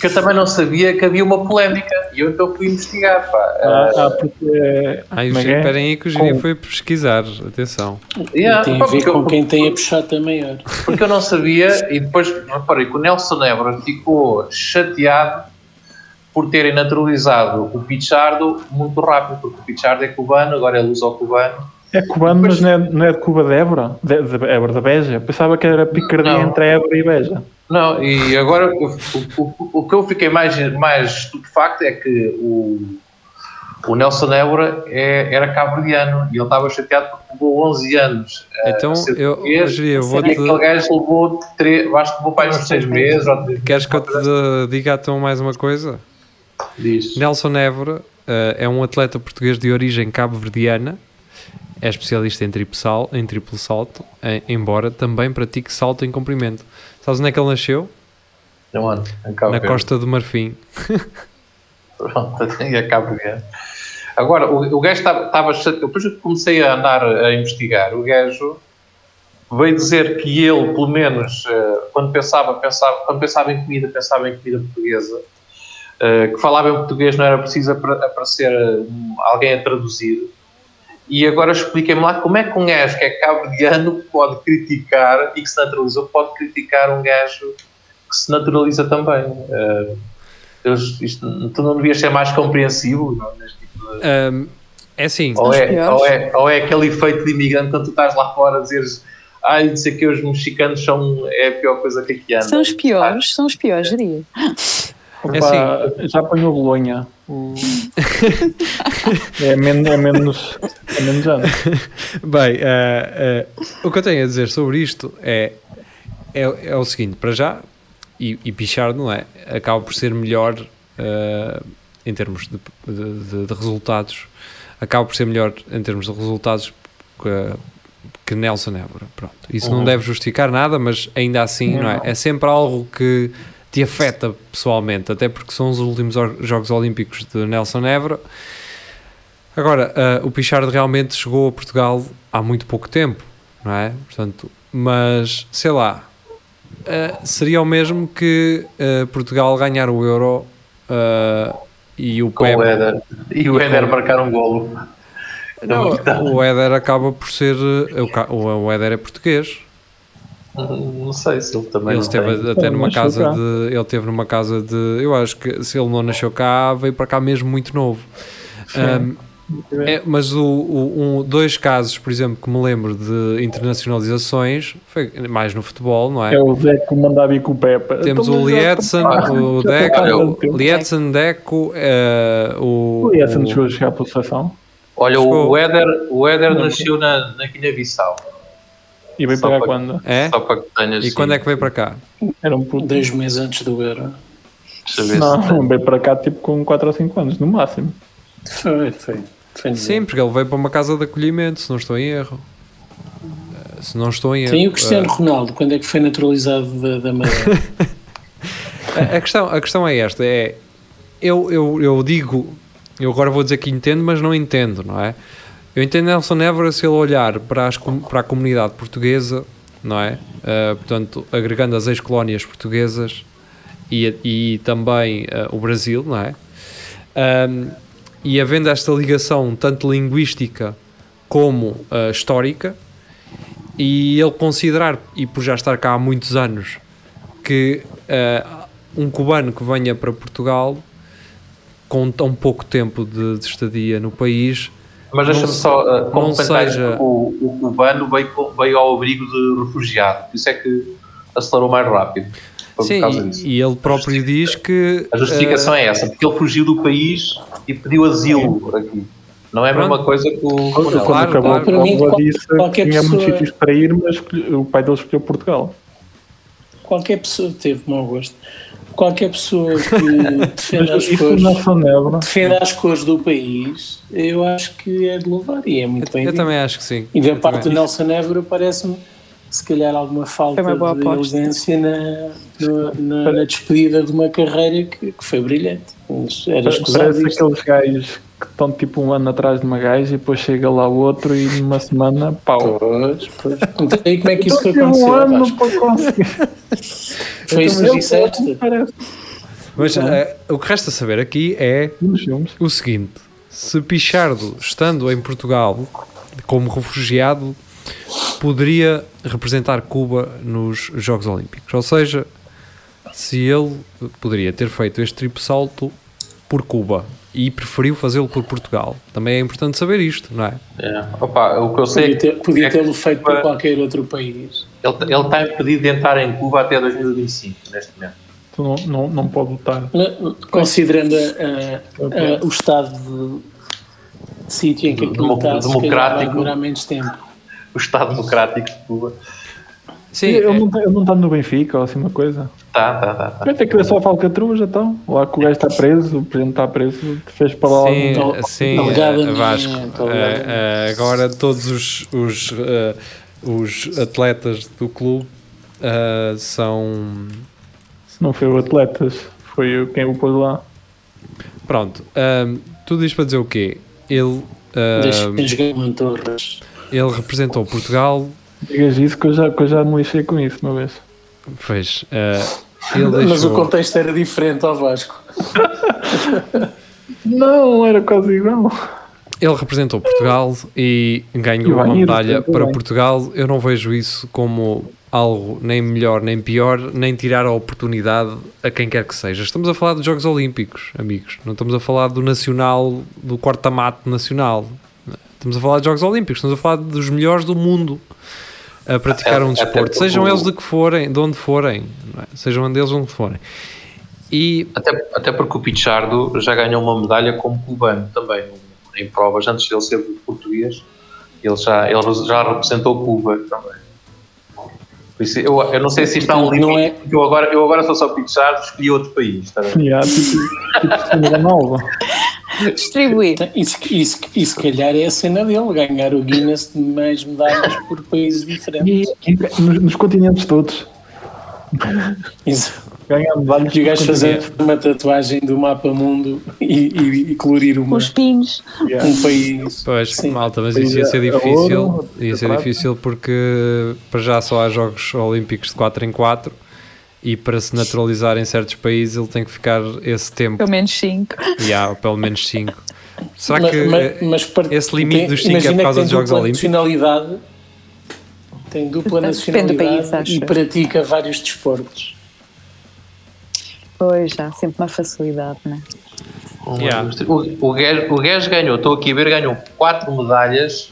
que eu também não sabia que havia uma polémica. E eu então fui investigar, pá. Ah, ah, porque. Ai, como é que é? esperem aí que o Giri Com- foi pesquisar. Atenção. Yeah, tem pá, a ver porque eu- com quem tem a puxata maior. Porque eu não sabia, e depois reparei que o Nelson Évora ficou chateado por terem naturalizado o Pichardo muito rápido, porque o Pichardo é cubano, agora é luso-cubano. É cubano, mas não é, não é de Cuba de Évora? De, de Évora da Beja? Pensava que era picardia Não. entre Évora e Beja. Não, e agora o, o, o, o que eu fiquei mais, mais estupefacto é que o, o Nelson Évora é, era cabo-verdiano e ele estava chateado porque levou 11 anos. a- Então, eu, Giri, eu e vou-te. aquele gajo levou, três, acho que levou para uns 6 meses ou três Queres que eu te diga então mais uma coisa? Diz. Nelson Évora eh, é um atleta português de origem cabo-verdiana, é especialista em triplo, sal, em triplo salto, em- embora também pratique salto em comprimento. Sabes onde é que ele nasceu? Na. Costa do Marfim. Pronto, e é Cabo Verde. Agora, o, o gajo estava. Depois eu comecei a andar a investigar. O gajo veio dizer que ele, pelo menos, eh, quando pensava, pensava, quando pensava em comida, pensava em comida portuguesa. eh, que falava em português não era preciso apar- aparecer eh, alguém a traduzir. E agora expliquem-me lá como é que um gajo que é cabo-verdiano pode criticar e que se naturalizou pode criticar um gajo que se naturaliza também. Eh, eles- isto- tu não devias ser mais compreensivo não, neste tipo de- Ahm, é assim, ou, é, ou, é, ou é aquele efeito de imigrante quando tu estás lá fora a dizeres ai, não sei que os mexicanos são é a pior coisa que aqui anda. São os piores, são os piores, diria. Opa, assim. Já ponho o Bolonha. É, men é menos, é menos anos. Bem, eh, eh, o que eu tenho a dizer sobre isto é, é, é o seguinte: para já, e, e Pichard não é, acaba por ser melhor eh, em termos de, de- de- de resultados, acaba por ser melhor em termos de resultados que, que Nelson Évora. Pronto. Isso não Uhum. deve justificar nada, mas ainda assim, não é? É sempre algo que te afeta pessoalmente, até porque são os últimos Jogos Olímpicos de Nelson Évora. Agora, ah, o Pichard realmente chegou a Portugal há muito pouco tempo, não é? Portanto, mas sei lá, ah, seria o mesmo que ah, Portugal ganhar o Euro e o com Pep. o Éder. E o Éder marcar um golo. Não, o Éder acaba por ser. O o Éder é português. Não sei se ele também Ele esteve tem. até Ele numa nasceu casa cá. de. Ele teve numa casa de. Eu acho que se ele não nasceu cá, veio para cá mesmo muito novo. Ahm, é, mas o, o- um- dois casos, por exemplo, que me lembro de internacionalizações, foi mais no futebol, não é? É o que mandava ir com o Pepe. Temos Então, o Lietzen, o Deco. Lietzen, Deco, eh, o. O Lietzen chegou a chegar pela seleção Olha, Chegou. o Éder, o Éder nasceu na, na Guiné-Bissau. E veio Só para cá quando? É? Só para que tenhas. E quando é que veio para cá? Era um puto. Dois meses antes do Euro. Não, veio para cá tipo com 4 ou 5 anos, no máximo. Foi, foi. foi Sim, porque ele veio para uma casa de acolhimento, se não estou em erro. Eh, Se não estou em erro. Tem o Cristiano Eh, Ronaldo, quando é que foi naturalizado da, da Madeira? A, a questão, a questão é esta: é eu, eu, eu digo, eu agora vou dizer que entendo, mas não entendo, não é? Eu entendo Nelson Évora se ele olhar para, as, para a comunidade portuguesa, não é? Ah, portanto, agregando as ex-colónias portuguesas e, e também ah, o Brasil, não é? Ahm, e havendo esta ligação tanto linguística como ah, histórica, e ele considerar, e por já estar cá há muitos anos, que um cubano que venha para Portugal com tão pouco tempo de, de estadia no país Mas deixa-me só uh, não complementar seja- que o, o cubano veio, veio ao abrigo de refugiado, por isso é que acelerou mais rápido. Sim, por e, ele próprio diz que A justificação é essa, porque ele fugiu do país e pediu asilo aqui. Não é a mesma coisa que o Quando. Claro, acabou claro. a prova disse qualquer que tinha muitos sítios para ir, mas o pai dele escolheu Portugal. Qualquer pessoa teve mau gosto. Qualquer pessoa que defenda as cores, defenda as cores do país, eu acho que é de louvar e é muito bem. eu também acho que sim. E da Eu parte do também. Nelson Évora parece-me se calhar alguma falta boa de elegância na, no- na, na despedida de uma carreira que, que foi brilhante. Era escusado Parece aqueles gajos que estão tipo um ano atrás de uma gaja e depois chega lá outro e numa semana, pau. Pois, pois. Então, e como é que isso tive aconteceu? um ano para conseguir. Foi isso que disseste? Mas eh, o que resta saber aqui é o seguinte: se Pichardo, estando em Portugal como refugiado, poderia representar Cuba nos Jogos Olímpicos. Ou seja, se ele poderia ter feito este triplo salto por Cuba e preferiu fazê-lo por Portugal. Também é importante saber isto, não é? É. Opa, o que eu sei Podia é ter- que Podia é tê-lo feito por Cuba- qualquer outro país. ele, ele está impedido de entrar em Cuba até 2025, neste momento. Tu não, não, não pode lutar. Considerando a- a- a- o estado de, de sítio em que aquilo Demo- está, se calhar vai democrático. demorar menos tempo. O Estado Democrático de Cuba. Sim, ele, é- não está, ele não está no Benfica ou assim uma coisa. Tá, tá, tá. tá. Ter que ver só a falcatrua, já estão. Lá que o gajo está preso, o presidente está preso, fez para lá. Sim, Al- sim, alegadamente, eh, Vasco. Eh, eh, agora todos os, os, eh, os atletas do clube eh, são. Se não foi o Atletas, foi quem o pôs lá. Pronto, ehm, tudo isto para dizer o quê? Ele, ehm, Deixem jogar Torres. ele representou Portugal, Digas isso que eu já, que eu já me lixei com isso uma vez. fez. eh, ele Mas o deixou, contexto era diferente ao Vasco. Não, era quase igual. ele representou Portugal e ganhou E uma medalha para bem. Portugal. Eu não vejo isso como algo nem melhor nem pior, nem tirar a oportunidade a quem quer que seja. Estamos a falar dos Jogos Olímpicos, amigos. Não estamos a falar do nacional, do quarta-mato nacional. Estamos a falar de Jogos Olímpicos, estamos a falar dos melhores do mundo a praticar um Até- até desporto, porque sejam eles de que forem, de onde forem, é? sejam deles onde forem. E Até, até porque o Pichardo já ganhou uma medalha como cubano também, em provas, antes de ele ser português. Ele já, ele já representou Cuba também. Por isso, eu, eu não sei se isto há um Não limite. é- porque Eu, agora, eu agora sou só Pichardo, escolhi outro país. Ver? Yeah, tipo, tipo Cristiano Ronaldo. Distribuir. Então, E se, e, se, calhar é a cena dele, ganhar o Guinness de mais medalhas por países diferentes. E nos, nos continentes todos. Isso. Ganhar medalhas. E o gajo fazer uma tatuagem do mapa mundo e, e, e colorir uma, Os pinos. Yeah. um país. Pois, Sim. malta, mas isso ia ser a- a difícil. ouro, ia ser prata. difícil porque para já só há Jogos Olímpicos de 4 em 4 e para se naturalizar em certos países ele tem que ficar esse tempo Pelo menos 5. e há pelo menos 5. Será Mas- que mas- mas esse limite tem- dos cinco é imagina por causa dos Jogos Olímpicos? nacionalidade, tem dupla Depende do nacionalidade país, acho e pratica vários desportos. Pois já, sempre uma facilidade, né? Yeah. O, o, gajo, o gajo ganhou, estou aqui a ver, ganhou 4 medalhas,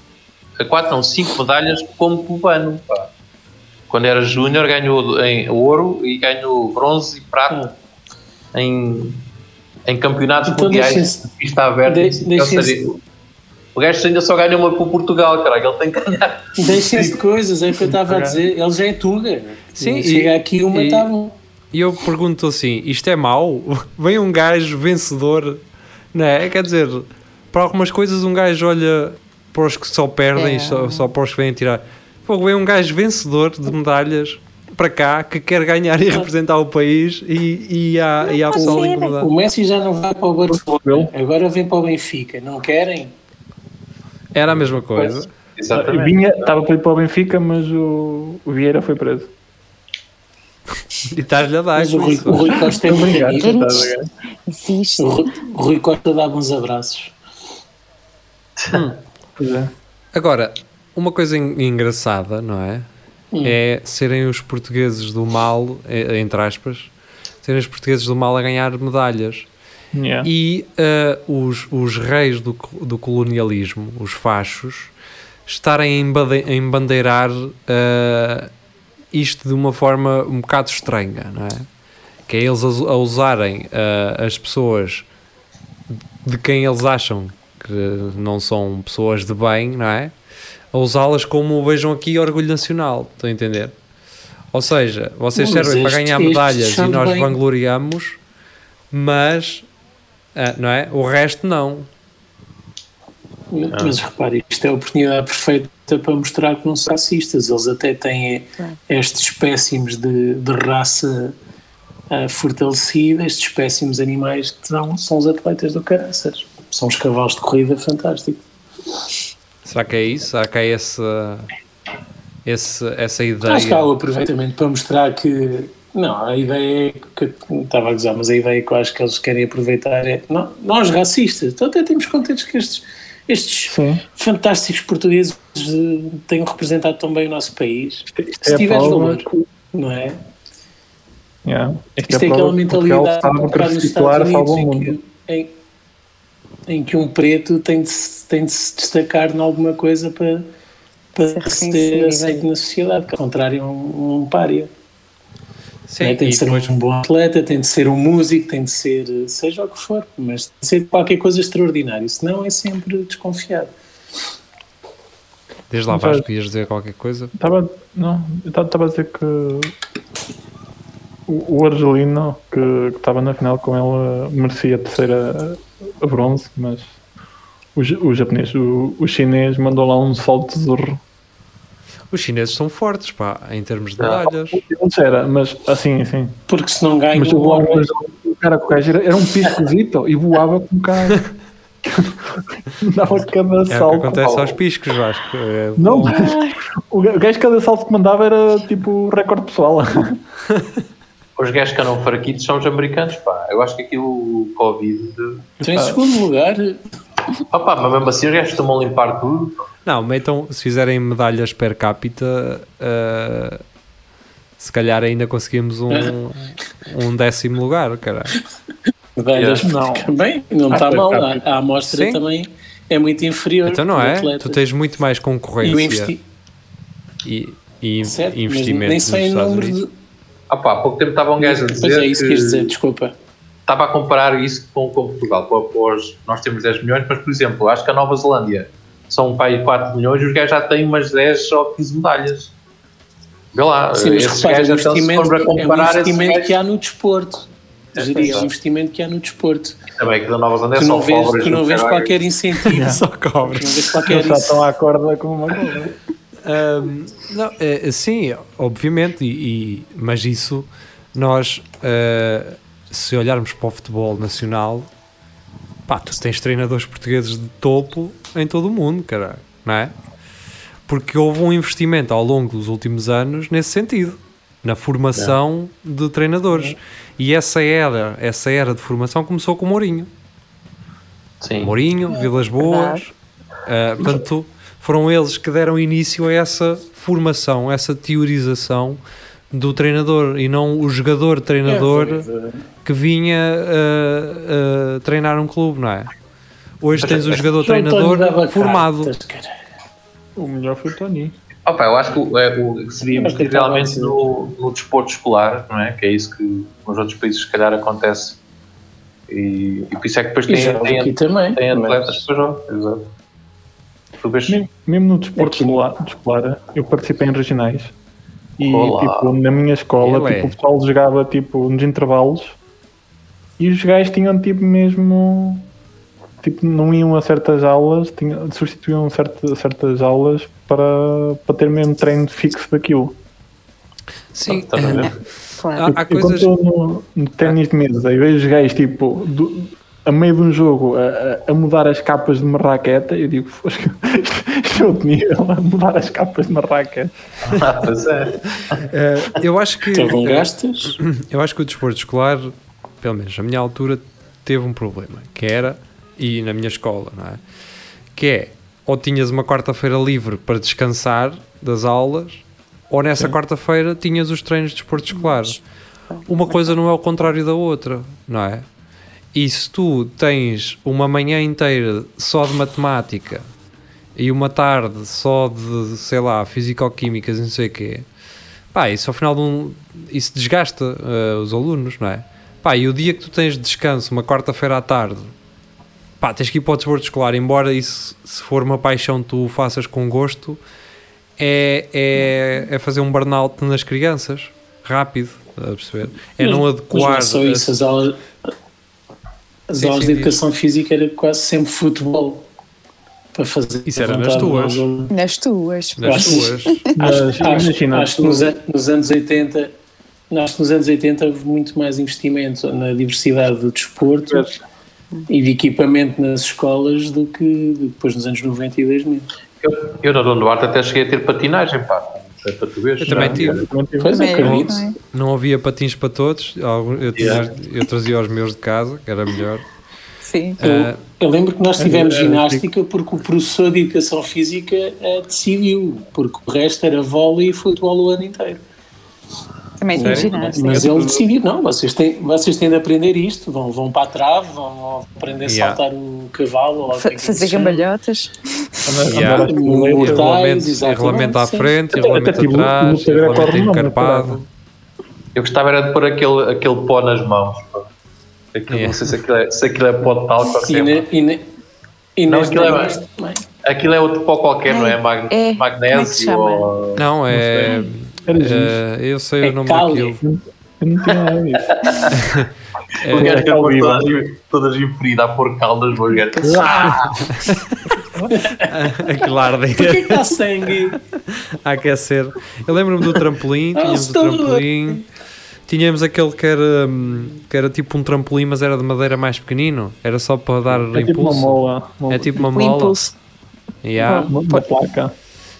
4 não, 5 medalhas como cubano. pá. Quando era júnior ganhou em ouro e ganhou bronze e prata em, em campeonatos Então mundiais pista aberta. de- seja, o gajo ainda só ganha uma por Portugal, caralho, ele tem que ganhar. Deixem-se de coisas, é o que eu estava a dizer. Ele já é Tuga. Sim, Chega e- aqui uma e- tá bom. E eu pergunto assim: isto é mau? Vem um gajo vencedor, não é? Quer dizer, para algumas coisas um gajo olha para os que só perdem, É. só, só para os que vêm tirar. Pô, vem um gajo vencedor de medalhas para cá que quer ganhar e representar o país e, e há, e há pessoal incomodado. O Messi já não vai para o Barcelona, agora vem para o Benfica. Não querem? Era a mesma coisa. E Exatamente. Vinha, estava para ir para o Benfica, mas o, o Vieira foi preso. E estás-lhe a dar. Mas o Rui, o Rui Costa é muito amigo. Existe. O Rui, o Rui Costa dá bons abraços. Pois é. Agora, uma coisa en- engraçada, não é? Hum. É serem os portugueses do mal, eh, entre aspas, serem os portugueses do mal a ganhar medalhas. Yeah. E eh, os, os reis do, do colonialismo, os fachos, estarem a embandeirar eh, isto de uma forma um bocado estranha, não é? Que é eles a, a usarem eh, as pessoas de quem eles acham que não são pessoas de bem, não é? A usá-las como vejam aqui orgulho nacional, estão a entender? Ou seja, vocês mas servem para este- ganhar este medalhas e nós bem. vangloriamos, mas ah, não é? O resto não. Mas repare, isto é a oportunidade perfeita para mostrar que não são racistas. Eles até têm estes espécimes de, de raça ah, fortalecida, estes espécimes animais que são, são os atletas do caraças. são os cavalos de corrida fantásticos. Será que é isso? Será que é essa, esse, essa ideia? Acho que há o aproveitamento para mostrar que. Não, a ideia é que eu estava a dizer, mas a ideia que eu acho que eles querem aproveitar é. Não, nós, racistas, então até temos contentes que estes, estes Sim. fantásticos portugueses eh, tenham representado tão bem o nosso país. Isto Se é tiveres valor, que- não é? Yeah. Isto Isto é a aquela que mentalidade bocado nos Estados Unidos, em que, em, em que um preto tem de, se- tem de se destacar em alguma coisa para, para Ser se ter reconhecido. aceito na sociedade, que ao contrário é um, um pária. Sim, né? Tem de ser depois, um bom atleta, tem de ser um músico, tem de ser eh, seja o que for, mas tem de ser qualquer coisa extraordinária, senão é sempre desconfiado. desde lá Não vais, faz- podias dizer qualquer coisa. Estava, não, eu estava- a dizer que o, o argelino que estava na final com ela merecia a terceira a bronze, mas o, o japonês, o, o chinês mandou lá um salto de zorro. Os chineses são fortes, pá, em termos de Ah. medalhas. Ele era, mas assim, assim. Porque se não ganha, Mas eu o voava o cara com o gajo era, era um piscozito e voava com o cara. Dava cada É o que salto. acontece aos piscos, Vasco. É Não, o ga- o gajo cada salto que mandava era tipo recorde pessoal. Os gajos que andam fraquitos são os americanos, pá. Eu acho que aquilo, o Covid. Então, em segundo lugar, Opa, mas mesmo assim os gajos estão a limpar tudo. Não, metam, se fizerem medalhas per capita, eh, se calhar ainda conseguimos um, um décimo lugar, caralho. medalhas Não. também não Ah, está per mal. A, capita. a amostra Sim. também é muito inferior. Então não é? atleta. Tu tens muito mais e o concorrência investi... e, e certo, investimento nem sei em Estados número de. Opa, há pouco tempo estava um gajo a dizer. Pois é, isso que quis dizer, desculpa. Estava a comparar isso com, com Portugal. Os- nós temos 10 milhões, mas por exemplo, acho que a Nova Zelândia são um país de 4 milhões e os gajos já têm umas 10 ou 15 medalhas. Vê lá, Sim, mas esses repara, gajos então, se investimento, for para é um comparar investimento gajos, que há no desporto. É, Diria, é um investimento que há no desporto. também que da Nova Zelândia Tu são não vês, pobres. tu não vês qualquer incentivo. Só cobras. Não vês qualquer Eles já estão incentivo. à corda com uma coisa. Ahm, não, é, sim, obviamente, e, e- mas isso nós, ah, se olharmos para o futebol nacional, pá, tu tens treinadores portugueses de topo em todo o mundo, caralho, não é? Porque houve um investimento ao longo dos últimos anos nesse sentido, na formação de treinadores. E essa era, essa era de formação começou com o Mourinho. Sim. Mourinho, Vilas Boas. ah, portanto, foram eles que deram início a essa formação, essa teorização do treinador e não o jogador-treinador É, que vinha ah, ah, treinar um clube, não é? Hoje tens jogador-treinador António dava formado. cartas. O melhor foi o Tony. Opa, eu acho que o, é, o estava a realmente no, no desporto escolar, não é? Que é isso que nos outros países se calhar acontece. E, e por isso é que depois tem, tem, aqui também. tem mas- atletas para jogar. Exato. Tu vês- Mesmo, mesmo no desporto escolar, escolar, eu participei em regionais. E tipo, na minha escola, Ele é. tipo, o pessoal jogava tipo, nos intervalos e os gajos tinham tipo mesmo. Tipo, não iam a certas aulas, tinham, substituíam certa, certas aulas para, para ter mesmo treino fixo daquilo. Sim, Estás a ver? Claro. Há- há Eu- coisas- Quando estou no, no ténis de mesa e vejo os gajos tipo, do- a meio de um jogo a, a- a mudar as capas de uma raqueta, eu digo, "Fosca, isto é outro nível, a mudar as capas de uma raqueta. Ah, pois é. ah, eu acho que? Eu acho que o desporto escolar, pelo menos na minha altura, teve um problema, que era, e na minha escola, não é? Que é, ou tinhas uma quarta-feira livre para descansar das aulas, ou nessa quarta-feira tinhas os treinos de desporto escolar. Uma coisa não é o contrário da outra, não é? E se tu tens uma manhã inteira só de matemática e uma tarde só de, sei lá, fisicoquímicas e não sei o quê, pá, isso ao final de um. Isso desgasta eh, os alunos, não é? Pá, e o dia que tu tens de descanso, uma quarta-feira à tarde, pá, tens que ir para o desporto escolar, embora isso, se for uma paixão, tu o faças com gosto, é, é, é fazer um burnout nas crianças, rápido, a perceber? É não Mas adequar. não é só isso, as aulas, as aulas de educação física era quase sempre futebol para fazer. Isso era nas tuas. Nas tuas. nas tuas. Acho, acho, imagina, acho que nos, nos anos 80 acho que nos anos 80 houve muito mais investimento na diversidade do desporto e de equipamento nas escolas do que depois nos anos 90 e 2000. Eu, eu na Dom Duarte até cheguei a ter patinagem, pá. É para tu veres. Eu também tive. Pois Também, acredito. não é? Não havia patins para todos. Eu, Yeah. eu trazia os meus de casa, que era melhor. Sim. Eu, Ah, eu lembro que nós tivemos Era- era ginástica porque o professor de educação física eh, decidiu, porque o resto era vôlei e futebol o ano inteiro. Também tinha Sério? ginástica. Mas ele decidiu, não, vocês têm, vocês têm de aprender isto, vão, vão para a trave, vão aprender a Yeah. saltar o cavalo, é Fazer se chama. cambalhotas. Yeah. A Regulamento, à frente, regulamento atrás, tive- regulamento não, encarpado. Eu gostava era de pôr aquele, aquele pó nas mãos. Aquilo, Yeah. Não sei se aquilo é, se aquilo é pó de talco ou se E, é e, e Não, aquilo é. Aquilo é outro pó qualquer, não é? Mag- é. É se Magnésio chama? ou... Não, é. Era é, eu sei É o nome cáli. daquilo. Eu não tinha nada disso. O gajo que é todas, todas inferidas a pôr caldas no gajo. Ah! Aquilo a Porquê arder, que há sangue? a aquecer. Eu lembro-me do trampolim, Ah, tínhamos o trampolim. Tínhamos aquele que era, que era tipo um trampolim, mas era de madeira mais pequenino. Era só para dar É tipo uma impulso. mola. É tipo uma mola. impulso Yeah. uma, uma placa.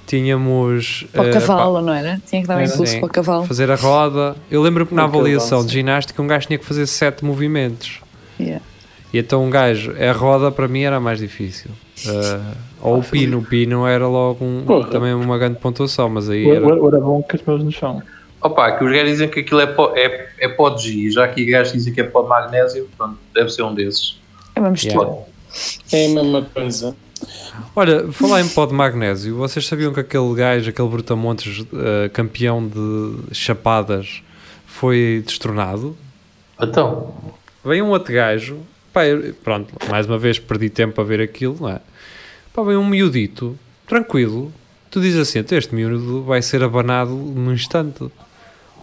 Tínhamos. para o eh, cavalo, não era? Tinha que dar um impulso Sim. para o cavalo. fazer a roda. Eu lembro que na avaliação de ginástica um gajo tinha que fazer sete movimentos. Yeah. E então um gajo, a roda para mim era mais difícil. Uh, ou o pino, o pino era logo um, Porra. também uma grande pontuação, mas aí era. era bom que as mãos no chão. Opa, que os gajos dizem que aquilo é pó, é, é pó de giz, já que os gajos dizem que é pó de magnésio, pronto, deve ser um desses. É uma mistura. Yeah. É a mesma coisa. Olha, falar em pó de magnésio, vocês sabiam que aquele gajo, aquele Brutamontes uh, campeão de chapadas, foi destronado? Então, Vem um outro gajo, pá, eu- pronto, mais uma vez perdi tempo a ver aquilo, não é? Pá, vem um miudito, tranquilo, tu dizes assim, "Então este miúdo vai ser abanado num instante.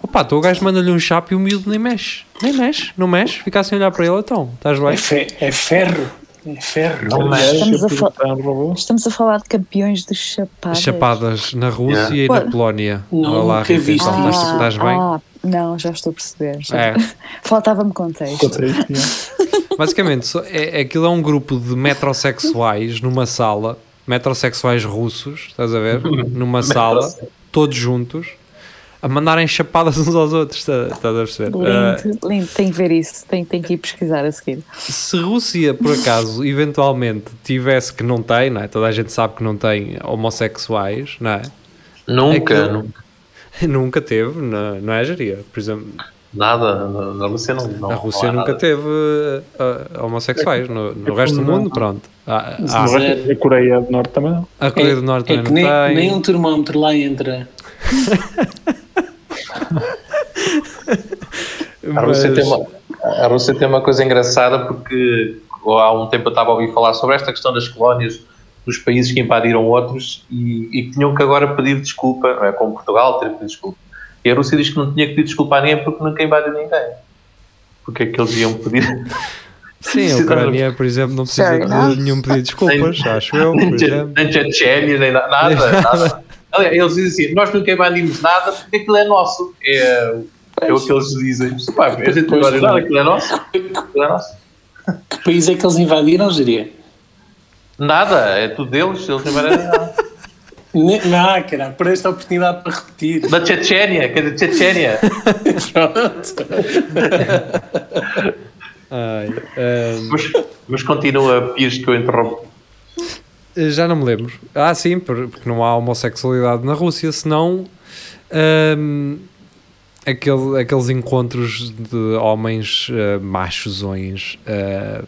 Opa, então o gajo manda-lhe um chapo e o miúdo nem mexe, nem mexe, não mexe, fica assim a olhar para ele, então, estás bem? É, fe- é ferro. É ferro. Não. Estamos a. Estamos a falar de campeões de chapadas. Chapadas na Rússia Yeah. e Pô. na Polónia. Não, Olha lá, nunca Rita, vi então, isso. estás, estás bem? ah, não, já estou a perceber. já. É. Faltava-me contexto. Contexto, yeah. Basicamente, só- é, aquilo é um grupo de metrosexuais numa sala, metrosexuais russos, estás a ver? Numa sala, todos juntos, a mandarem chapadas uns aos outros, estás estás a perceber? Lindo, lindo. Tenho que ver isso. Tenho, tenho que ir pesquisar a seguir. se Rússia, por acaso, eventualmente tivesse que não tem, não é? Toda a gente sabe que não tem homossexuais, não é? nunca, Aquilo- nunca, Nunca teve, não, não é, Jaria? Por exemplo, nada, na, Rússia não, não a não Rússia há nunca nada. teve ah, homossexuais. No, no É resto do mundo, não. pronto. Há- há- A Coreia do Norte também não. a Coreia do Norte é também que nem, não tem. nem um termómetro lá entra. A Rússia, mas- tem uma, a Rússia tem uma coisa engraçada porque há um tempo eu estava a ouvir falar sobre esta questão das colónias dos países que invadiram outros e, e que tinham que agora pedir desculpa, não é? Como Portugal ter pedido desculpa. E a Rússia diz que não tinha que pedir desculpa a ninguém porque nunca invadiu ninguém. Porque é que eles iam pedir? Sim, a Ucrânia, por exemplo, não precisa de nenhum pedido de desculpas, acho eu, por nem. Chechênia, nem na- nada. nada. Aliás, Eles dizem assim: nós nunca invadimos nada porque aquilo é nosso. É, é o que eles dizem. Pá, a gente não invadiu nada, aquilo é nosso. Aquilo é nosso. Que país é que eles invadiram, diria? Nada, é tudo deles, eles não invadiram nada. Não, cara, por esta oportunidade para repetir. Da Chechênia, que é da Chechênia. Pronto. Ai, ehm, Mas, mas continua, Pires, que eu interrompo. Já não me lembro. Ah, sim, por- porque não há homossexualidade na Rússia, senão ehm, aquele, aqueles encontros de homens eh, machozões eh,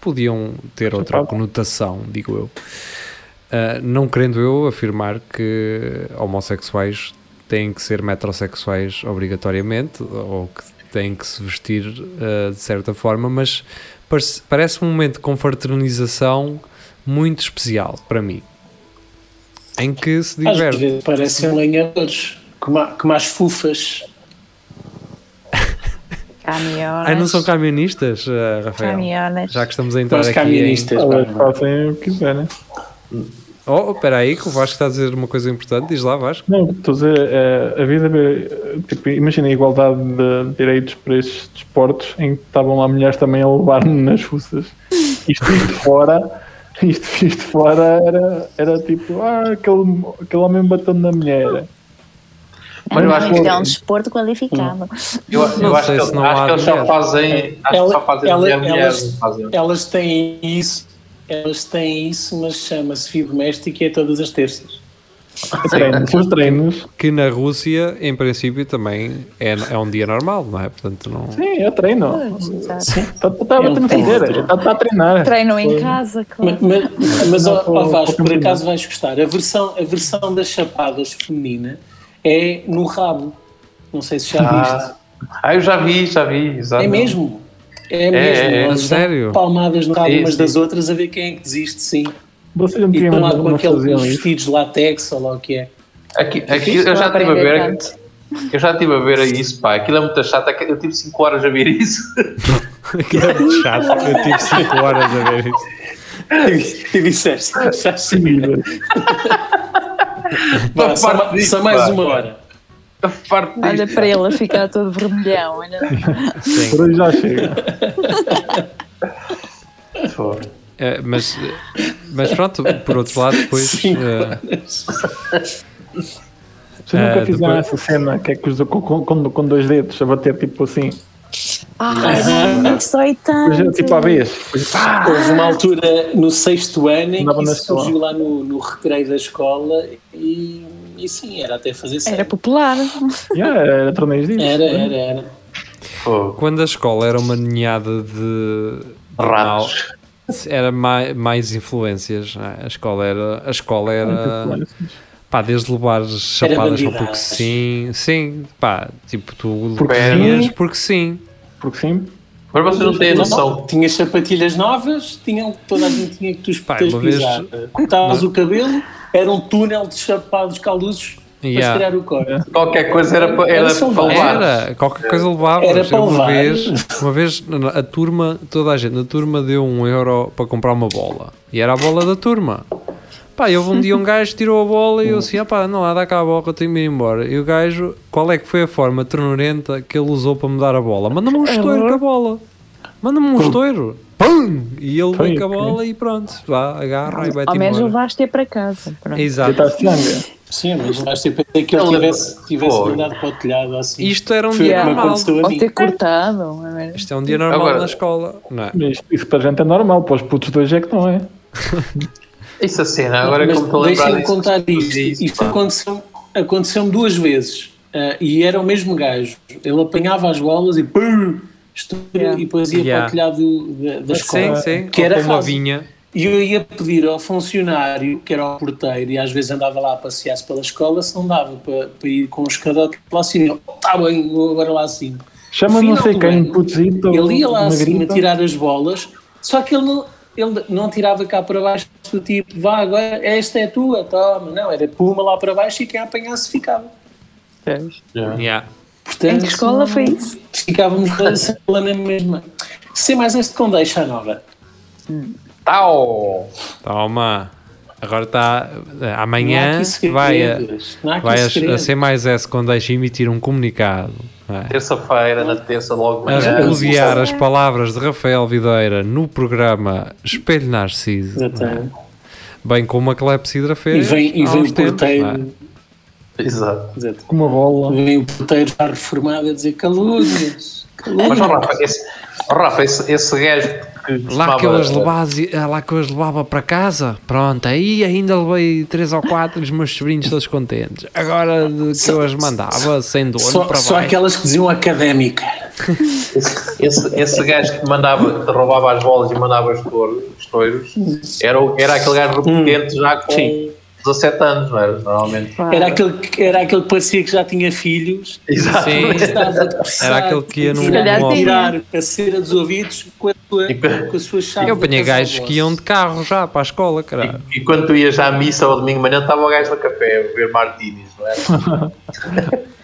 podiam ter outra conotação, digo eu. Uh, não querendo eu afirmar que homossexuais têm que ser metrosexuais obrigatoriamente ou que têm que se vestir uh, de certa forma, mas parece, parece um momento de confraternização muito especial para mim em que se Às diverte. vezes parecem lenhadores, como as fufas. Caminhonas. Ai, não são camionistas, uh, Rafael? Caminhonas. Já que estamos a entrar Os aqui em... camionistas. Pá. fazem o que quiserem. Oh, espera aí, que o Vasco está a dizer uma coisa importante. Diz lá, Vasco. Não, estou a dizer, é, a vida, é, tipo, imagina a igualdade de direitos para estes desportos em que estavam lá mulheres também a levar-me nas fuças. Isto, isto fora, isto, isto fora era, era tipo, ah, aquele, aquele homem bateu na mulher. Mas eu acho que- é um desporto qualificado. Eu, eu Não acho que, se não acho que eles só mulher. fazem. Acho Ela- que só fazem ela- mulher, mulher, elas- fazem. Elas têm isso, elas têm isso, mas chama-se fio doméstico e é todas as terças. Treinos, os treinos. Que na Rússia, em princípio, também é, é um dia normal, não é? Portanto, não. Sim, eu treino. Tá, É um a está tá a treinar. Treinam em casa, claro. Mas, mas, mas ó, Vasco, por acaso vais gostar. A versão, a versão das chapadas feminina é no rabo. Não sei se já viste. Ah, ah, eu já vi, já vi. Exato. É mesmo. É mesmo. é, dão sério? Palmadas no rabo umas das outras a ver quem é que desiste, sim. Vocês E estão lá com não, não aqueles vestidos de látex ou lá o que é. Aqui, aqui eu não já estive a ver. tanto. Eu já estive a ver isso, pá. Aquilo é muito chato. Eu tive 5 horas a ver isso. Aquilo é muito chato. Eu tive 5 horas a ver isso. E disseste, já Sim, só, disso, só mais pá. uma hora. A parte Olha para ele a ficar todo vermelhão. Olha. Sim. Por hoje já chega. Pô. É, mas, mas pronto, por outro lado, depois. Eh, Vocês nunca Eh, fizeram depois- essa cena que é que os com, com, com, dois dedos a bater tipo assim, Ai, não sei depois, tanto. tipo à vez. Depois, pá, Houve uma altura no sexto ano em que isso surgiu lá no, no recreio da escola e, e sim, era até fazer Era sério. popular. yeah, era torneios disso. Era, era, era. Pô. quando a escola era uma ninhada de. Ratos. Era mais, mais influências. é? A escola era. A escola era. Pá, desde levar chapadas só porque sim. Sim, pá, tipo, tu Porque porque sim. Porque sim, Mas vocês não têm noção. Tinhas sapatilhas novas, tinham, toda a gente tinha que tu Pá, vez-. Cortavas o cabelo, era um túnel de chapados caluzos Yeah. tirar o corte. Qualquer coisa era para, era Era para levar. Era, qualquer coisa levavas. Era para uma levar. vez, uma vez a turma, toda a gente na turma deu um euro para comprar uma bola. E era a bola da turma. Pá, e houve um dia um gajo tirou a bola e eu assim, ah pá, não lá, dá cá a bola eu tenho que ir embora. E o gajo, qual é que foi a forma ternurenta que ele usou para me dar a bola? Manda-me um estouro com a bola. Manda-me um estouro. Pum! E ele vem com a bola e pronto. Vá, agarra e vai-te Ao menos embora. levaste-a para casa. Pronto. Exato. Sim, mas vais ter que que ele tivesse, tivesse mandado para o telhado assim. Isto era um Foi dia me normal. mim. ter cortado. não é? Isto é um dia normal Agora- na escola. Não é? Isto, isso para a gente é normal, para os putos dois é que não é. Isso a cena, agora é Mas que eu me estou a lembrar deixem-me disso. contar isto. Disso, Isto pá. aconteceu, aconteceu duas vezes. Ah, e era o mesmo gajo. Ele apanhava as bolas e pum, estoura, Yeah. e depois ia Yeah. para o telhado da, da escola. Sim, sim. Que era uma vinha. E eu ia pedir ao funcionário, que era o porteiro, e às vezes andava lá a passear-se pela escola, se não dava para, para ir com um escadote lá acima. Está bem, vou agora lá acima. Chama não sei quem, putzito. Ele ia lá acima grita. tirar as bolas, só que ele não, ele não tirava cá para baixo do tipo, vá agora, esta é tua, toma. Não, era puma lá para baixo e quem a apanhasse ficava. Yeah. Portanto, Em que escola foi isso? Ficávamos na sala na mesma. Sem mais este com deixa nova. Tau! Toma. Agora está. Há Amanhã vai, a, vai a, a. C mais S quando deixa emitir um comunicado é? Terça-feira, na terça, logo de a manhã. repudiar as palavras de Rafael Videira no programa Espelho Narciso, é? Exatamente. bem como a clepsidra E fez. vem, e vem o tempos, porteiro. é? Exato. Exato. Com uma bola. Vem o porteiro já reformado a dizer calúnias. Mas, ó, calúnias. Rafa, esse, ó, Rafa, esse, esse gajo que Lá que, eu as levava, lá que eu as levava para casa, pronto, aí ainda levei três ou quatro os meus sobrinhos todos contentes. Agora de que eu as mandava sem dono Só, para só aquelas que diziam académica. Esse, esse, esse gajo que mandava, que roubava as bolas e mandava os touros, os touros era, era aquele gajo repetente já com Sim. 17 anos, não era? Normalmente. Claro. Era aquele, que- era aquele que parecia que já tinha filhos. Exato. Era aquele que ia num- Se tirar a cera dos ouvidos com a sua, E que- com a sua chave. Eu apanhei gajos que iam de carro já para a escola, caralho. E quando tu ias à missa ao domingo de manhã, estava o gajo no café a beber martinis, não é?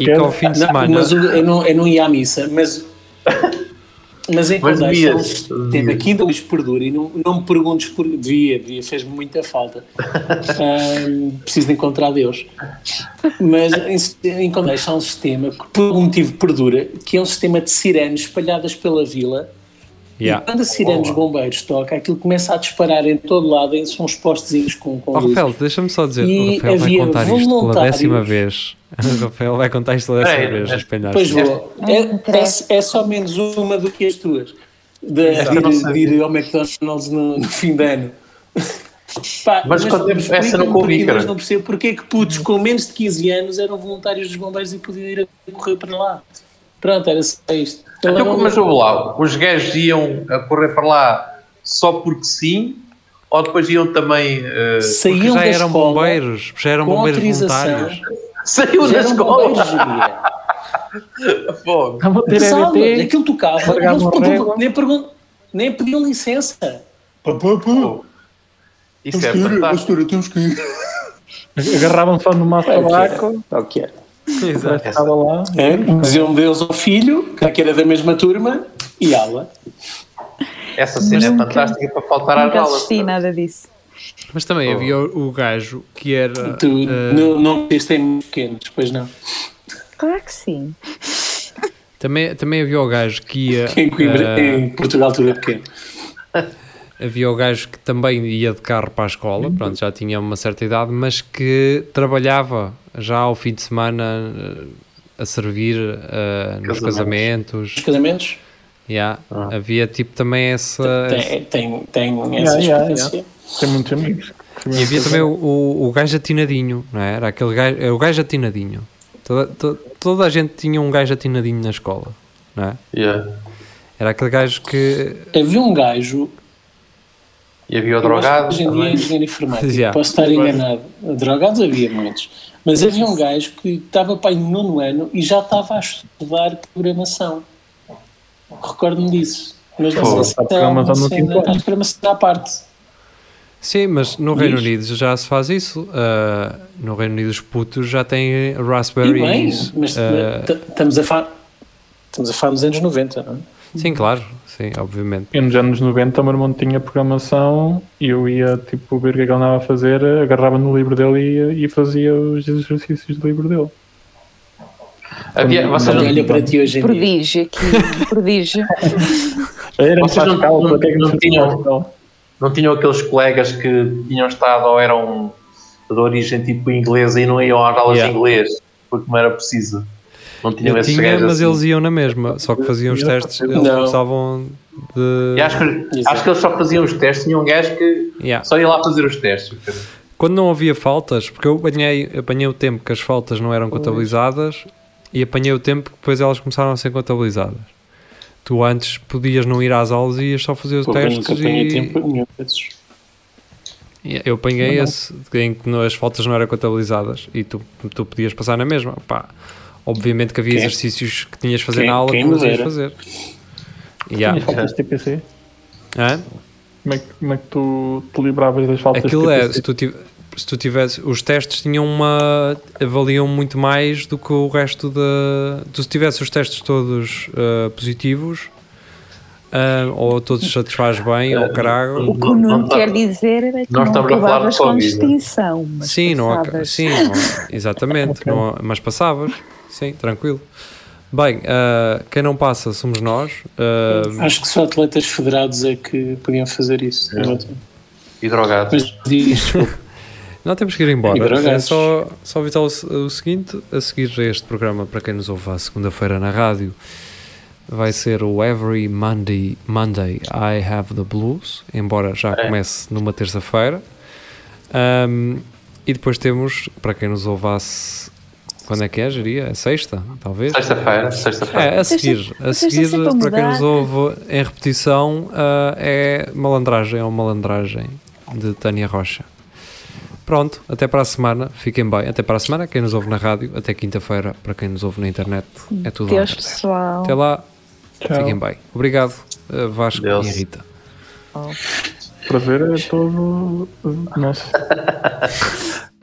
E ao fim de Não, semana. mas o- eu não, eu não ia à missa, mas Mas em Mas um devias, sistema devias. que ainda hoje perdura e não, não me perguntes por. Devia, devia, fez-me muita falta. Ahm, preciso de encontrar Deus. Mas em, em Condeixa há um sistema que por algum motivo perdura, que é um sistema de sirenes espalhadas pela vila. Yeah. E quando a sirene dos bombeiros toca, aquilo começa a disparar em todo lado, em- são uns postezinhos com, com Oh. Rafael, deixa-me só dizer, E o Rafael vai havia contar isto pela voluntários. décima vez. O Rafael vai contar isto pela décima Peraí, vez, mas- espelhar Pois vou. É, é, é só menos uma do que as tuas. De, de de ir ao McDonald's no, no fim de ano. Pá, Mas quando temos- essa não porque cara. nós não percebo porque é que putos com menos de 15 anos eram voluntários dos bombeiros e podiam ir a correr para lá. Pronto, era só isto. Então, mas ouve lá, os gajos iam a correr para lá só porque sim, ou depois iam também. Porque saíam já da eram escola bombeiros, já eram bombeiros autorização. voluntários. saiu da escola! Fogo. Estavam a ter Sabe, EBT. aquilo tocava, nem, pergun- nem pediam licença. Pá, pá, pá. Isso é fantástico. temos que ir. Agarravam só no maço É que tabaco, É o que era. Exato. estava lá. É, diziam Deus ao filho, que era da mesma turma, e aula. Essa cena é Nunca- fantástica para faltar às Nunca aulas. assisti nada disso. Mas também havia o, o gajo que era. Tu eh, não, não tens em pequenos, pois não. Claro que sim. também, também havia o gajo que ia. Em, Coimbra, eh, em Portugal tudo é pequeno. havia o gajo que também ia de carro para a escola, pronto, já tinha uma certa idade, mas que trabalhava já ao fim de semana eh, a servir eh, nos Casamentos. casamentos. Os casamentos Yeah. Ah. Havia tipo também essa. tem, tem, tem essa yeah, experiência. Tem muitos amigos. E havia também o, o, o gajo atinadinho, não é? Era aquele gajo, é o gajo atinadinho. Toda, to- toda a gente tinha um gajo atinadinho na escola, não é? Yeah. Era aquele gajo que. Havia um gajo, E havia o drogado. hoje em dia é engenheiro informático, Yeah. posso estar enganado. Drogados havia muitos. Mas havia um gajo que estava para no nono ano e já estava a estudar programação. Recordo-me disso. Mas não Pô, sei se a é uma cena, acho que programação à parte. Sim, mas no Diz. Reino Unido já se faz isso. Ah, no Reino Unido os putos já têm E bem, mas t- estamos a falar estamos a falar nos anos 90, não é? Sim, claro, sim, obviamente. E nos anos 90 o meu irmão tinha programação e eu ia tipo ver o que é que ele andava a fazer, agarrava no livro dele e, e fazia os exercícios do livro dele. Havia, vocês não, Olha para ti hoje em dia. Prodígio aqui, prodígio. Era Vocês não- Pascal, não- para que é que não nos tinham- Pascal? não tinham aqueles colegas que tinham estado ou eram de origem tipo inglesa e não iam às aulas Yeah. de inglês porque não era preciso. Não tinham Eu esses tinha, mas assim. eles iam na mesma, só que faziam os testes, eles Não. gostavam de. E acho, que, acho que eles só faziam os testes, tinha um gajo que Yeah. só ia lá fazer os testes. Quando não havia faltas, porque eu apanhei, apanhei o tempo que as faltas não eram contabilizadas e apanhei o tempo que depois elas começaram a ser contabilizadas. Tu antes podias não ir às aulas e ias só fazer os Pô, eu testes nunca apanhei e tempo nenhum desses. eu apanhei esse em que as faltas não eram contabilizadas e tu, tu podias passar na mesma. Pá, obviamente que havia Quem- exercícios que tinhas de fazer quem- na aula que quem não me ias dera. fazer. Yeah. Tinha faltas de TPC? Hã? Como é, que, como é que tu te livravas das faltas Aquilo de é, TPC? se tu, tiv- se tu tivesse, os testes tinham uma, avaliam muito mais do que o resto da, tu se tivesse os testes todos ah, positivos, ah, ou todos satisfaz bem, ou carago, O que Não- o não Nuno quer dizer era que nós não estamos a falar de acabavas com distinção. Mas sim, não, sim, não- exatamente, não há- mas passavas, sim, tranquilo. Bem, ah, quem não passa somos nós. ah, Acho que só atletas federados é que podiam fazer isso. E drogados. Não temos que ir embora. É só, só avisar o, o seguinte: a seguir a este programa, para quem nos ouve à segunda-feira na rádio, vai ser o Every Monday, Monday I Have the Blues, embora já É. comece numa terça-feira. Ahm, e depois temos, para quem nos ouve à se- quando é que é, geria? É sexta, talvez? Sexta-feira, sexta-feira. É, a seguir, a vocês seguir para quem nos ouve em repetição, ah, é malandragem ou malandragem de Tânia Rocha. Pronto, até para a semana, fiquem bem. Até para a semana, quem nos ouve na rádio, até quinta-feira, para quem nos ouve na internet, é tudo Deus, lá. pessoal. Até lá, Tchau. fiquem bem. Obrigado, ah, Vasco Deus. e Rita. Prazer é todo nosso.